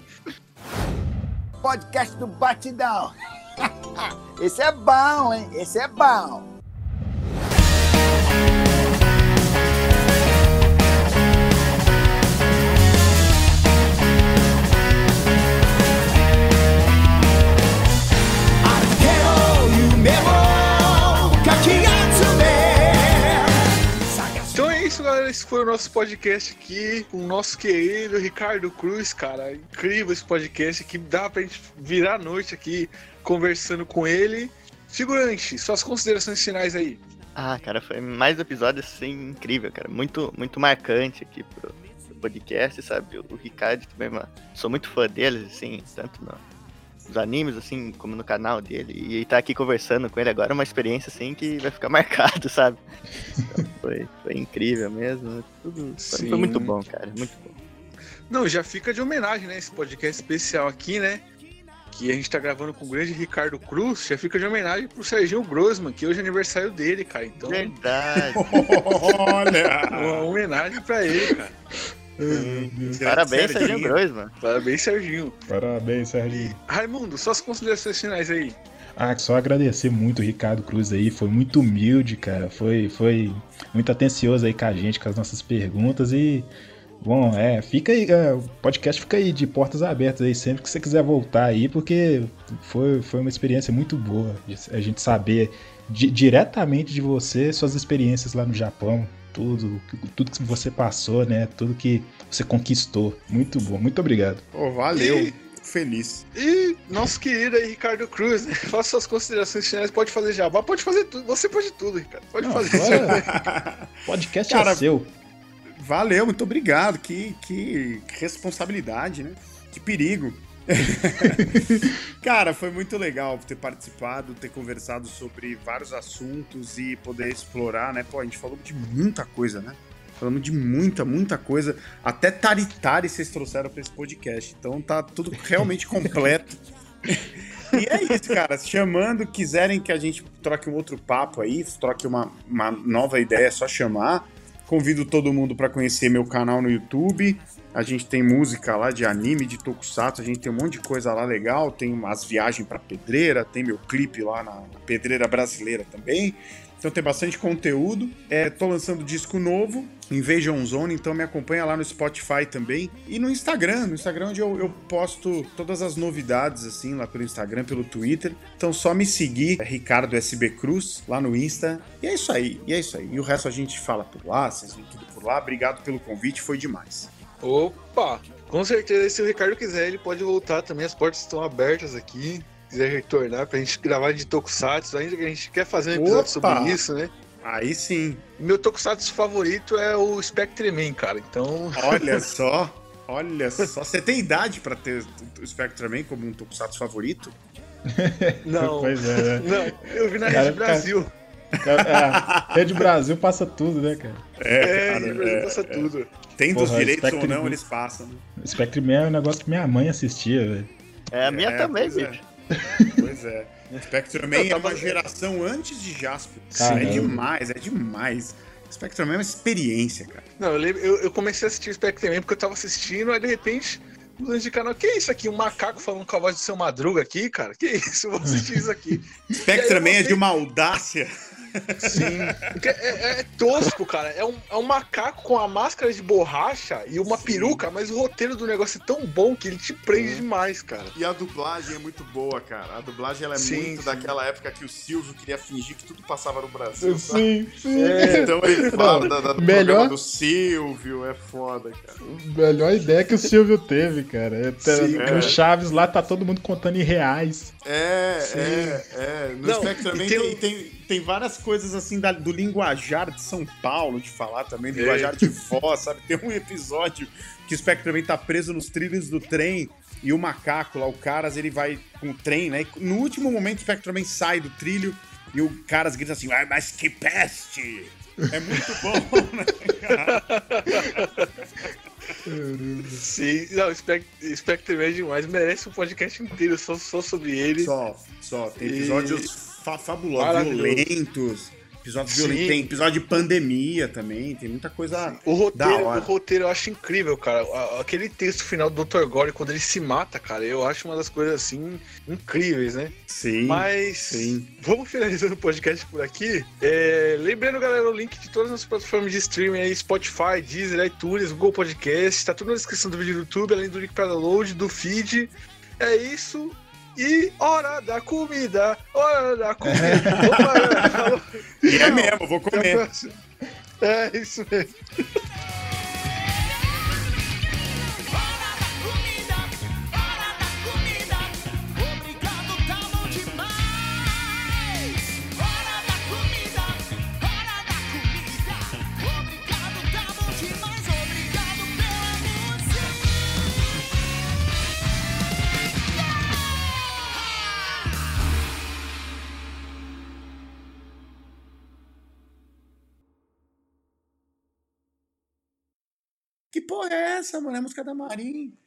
Speaker 6: Podcast do Batidão. Esse é bom, hein? Esse é bom.
Speaker 2: Esse foi o nosso podcast aqui com o nosso querido Ricardo Cruz, cara. Incrível esse podcast aqui. Dá pra gente virar a noite aqui conversando com ele. Figurante, suas considerações finais aí.
Speaker 3: Ah, cara, foi mais um episódio assim incrível, cara. Muito, muito marcante aqui pro, pro podcast, sabe? O Ricardo também, mano. Sou muito fã deles, assim, tanto no, nos animes, assim, como no canal dele. E estar aqui conversando com ele agora é uma experiência, assim, que vai ficar marcado, sabe? Então, foi, foi incrível mesmo. Tudo, foi, foi muito bom, cara. Muito bom.
Speaker 2: Não, já fica de homenagem, né? Esse podcast especial aqui, né? Que a gente tá gravando com o grande Ricardo Cruz. Já fica de homenagem pro Serginho Grossman, que hoje é aniversário dele, cara. Então,
Speaker 3: Verdade.
Speaker 5: Olha!
Speaker 2: uma homenagem pra ele, cara.
Speaker 3: Parabéns, Serginho.
Speaker 2: Parabéns, Serginho.
Speaker 4: Parabéns, Serginho.
Speaker 2: Raimundo, suas considerações finais aí.
Speaker 4: Ah, que só agradecer muito o Ricardo Cruz aí, foi muito humilde, cara, foi, foi muito atencioso aí com a gente, com as nossas perguntas e, bom, é, fica aí, é, o podcast fica aí de portas abertas aí, sempre que você quiser voltar aí, porque foi, foi uma experiência muito boa, a gente saber di- diretamente de você, suas experiências lá no Japão, tudo, tudo que você passou, né, tudo que você conquistou, muito bom, muito obrigado.
Speaker 5: Pô, valeu.
Speaker 2: E-
Speaker 5: Feliz.
Speaker 2: E nosso querido aí, Ricardo Cruz, né? Faça suas considerações finais, pode fazer jabá, pode fazer tudo. Você pode tudo, Ricardo. Pode
Speaker 4: Não,
Speaker 2: fazer.
Speaker 4: agora- podcast
Speaker 5: Cara,
Speaker 4: é seu.
Speaker 5: Valeu, muito obrigado. Que, que responsabilidade, né? Que perigo. Cara, foi muito legal ter participado, ter conversado sobre vários assuntos e poder explorar, né? Pô, a gente falou de muita coisa, né? Falamos de muita, muita coisa. Até Taritari vocês trouxeram pra esse podcast. Então tá tudo realmente completo. E é isso, cara. Chamando, quiserem que a gente troque um outro papo aí, troque uma, uma nova ideia, é só chamar. Convido todo mundo para conhecer meu canal no YouTube. A gente tem música lá de anime, de tokusatsu, a gente tem um monte de coisa lá legal. Tem umas viagens para pedreira, tem meu clipe lá na, pedreira brasileira também. Então tem bastante conteúdo. É, tô lançando disco novo, Invasion Zone, então me acompanha lá no Spotify também. E no Instagram, no Instagram onde eu, eu posto todas as novidades, assim, lá pelo Instagram, pelo Twitter. Então só me seguir, é Ricardo SB Cruz, lá no Insta. E é isso aí, e é isso aí. E o resto a gente fala por lá, vocês vêm tudo por lá. Obrigado pelo convite, foi demais.
Speaker 2: Opa! Com certeza, se o Ricardo quiser, ele pode voltar também. As portas estão abertas aqui. Se quiser retornar pra gente gravar de Tokusatsu, ainda que a gente quer fazer um episódio
Speaker 5: Opa!
Speaker 2: sobre isso, né?
Speaker 5: Aí sim.
Speaker 2: Meu Tokusatsu favorito é o Spectreman, cara. Então.
Speaker 5: Olha só, olha só. Você tem idade pra ter o Spectreman como um tokusatsu favorito?
Speaker 2: Não.
Speaker 4: Pois é, né?
Speaker 2: Não, eu vi na
Speaker 4: Cara,
Speaker 2: Rede Brasil.
Speaker 4: Cara, é, Rede Brasil passa tudo, né, cara?
Speaker 2: É,
Speaker 5: cara,
Speaker 2: Rede Brasil
Speaker 5: é,
Speaker 2: passa
Speaker 5: é.
Speaker 2: tudo.
Speaker 5: Tendo os
Speaker 4: Porra,
Speaker 5: direitos ou
Speaker 4: Spectre-
Speaker 5: não, eles passam. né?
Speaker 4: Spectre Man é um negócio que minha mãe assistia, velho.
Speaker 3: É, a minha
Speaker 5: É,
Speaker 3: também,
Speaker 5: pois é.
Speaker 3: bicho.
Speaker 5: Pois é. Spectreman é uma geração antes de Jasper.
Speaker 4: Caramba.
Speaker 5: É demais, é demais. Spectreman é uma experiência, cara.
Speaker 2: Não, eu, lembro, eu, eu comecei a assistir o Spectreman porque eu tava assistindo, aí de repente, mudando de canal, que é isso aqui? Um macaco falando com a voz do seu Madruga aqui, cara? Que isso? Eu vou assistir isso aqui.
Speaker 5: Spectreman
Speaker 2: E aí
Speaker 5: é de uma audácia.
Speaker 2: Sim. Porque é, é tosco, cara. É um, é um macaco com a máscara de borracha e uma peruca, mas o roteiro do negócio é tão bom que ele te prende demais, cara.
Speaker 5: E a dublagem é muito boa, cara. A dublagem ela é
Speaker 2: Sim,
Speaker 5: muito
Speaker 2: sim.
Speaker 5: daquela época que o Silvio queria fingir que tudo passava no Brasil. sabe?
Speaker 4: Sim, sim.
Speaker 5: É, então ele fala
Speaker 4: Não,
Speaker 5: da, da, do
Speaker 4: melhor-
Speaker 5: do Silvio, é foda, cara.
Speaker 4: Melhor ideia que o Silvio teve, cara. É, tá-
Speaker 5: Sim,
Speaker 4: no. Chaves lá tá todo mundo contando em reais.
Speaker 5: É,
Speaker 2: Sim.
Speaker 5: é, é. No
Speaker 2: Não,
Speaker 5: Spectreman
Speaker 2: e tem
Speaker 5: tem, tem, tem várias coisas assim da- do linguajar de São Paulo, de falar também, do linguajar de voz, sabe? Tem um episódio que o também tá preso nos trilhos do trem e o macaco lá, o Caras, ele vai com o trem, né? E no último momento o Spectre também sai do trilho e o Caras grita assim, ah, mas que peste! É muito bom, né, cara?
Speaker 2: Sim, não, Spectre, Spectre é demais, merece um podcast inteiro só, só sobre ele.
Speaker 5: Só, só. Tem
Speaker 2: E-
Speaker 5: episódios fa fabulosos, violentos. Episódios
Speaker 2: Sim.
Speaker 5: violentos. Tem episódio de pandemia também. Tem muita coisa
Speaker 2: O roteiro, o roteiro eu acho incrível, cara. Aquele texto final do Dr. Gore, quando ele se mata, cara, eu acho uma das coisas assim incríveis, né?
Speaker 5: Sim.
Speaker 2: Mas
Speaker 5: sim.
Speaker 2: vamos finalizando o podcast por aqui. É, lembrando, galera, o link de todas as plataformas de streaming aí, Spotify, Deezer, iTunes, Google Podcast, tá tudo na descrição do vídeo do YouTube, além do link para download, do feed. É isso. E hora da comida! Hora da comida! Opa, falou.
Speaker 5: E é mesmo, vou comer.
Speaker 2: É isso mesmo.
Speaker 5: Porra é essa, mano? É música da Marim.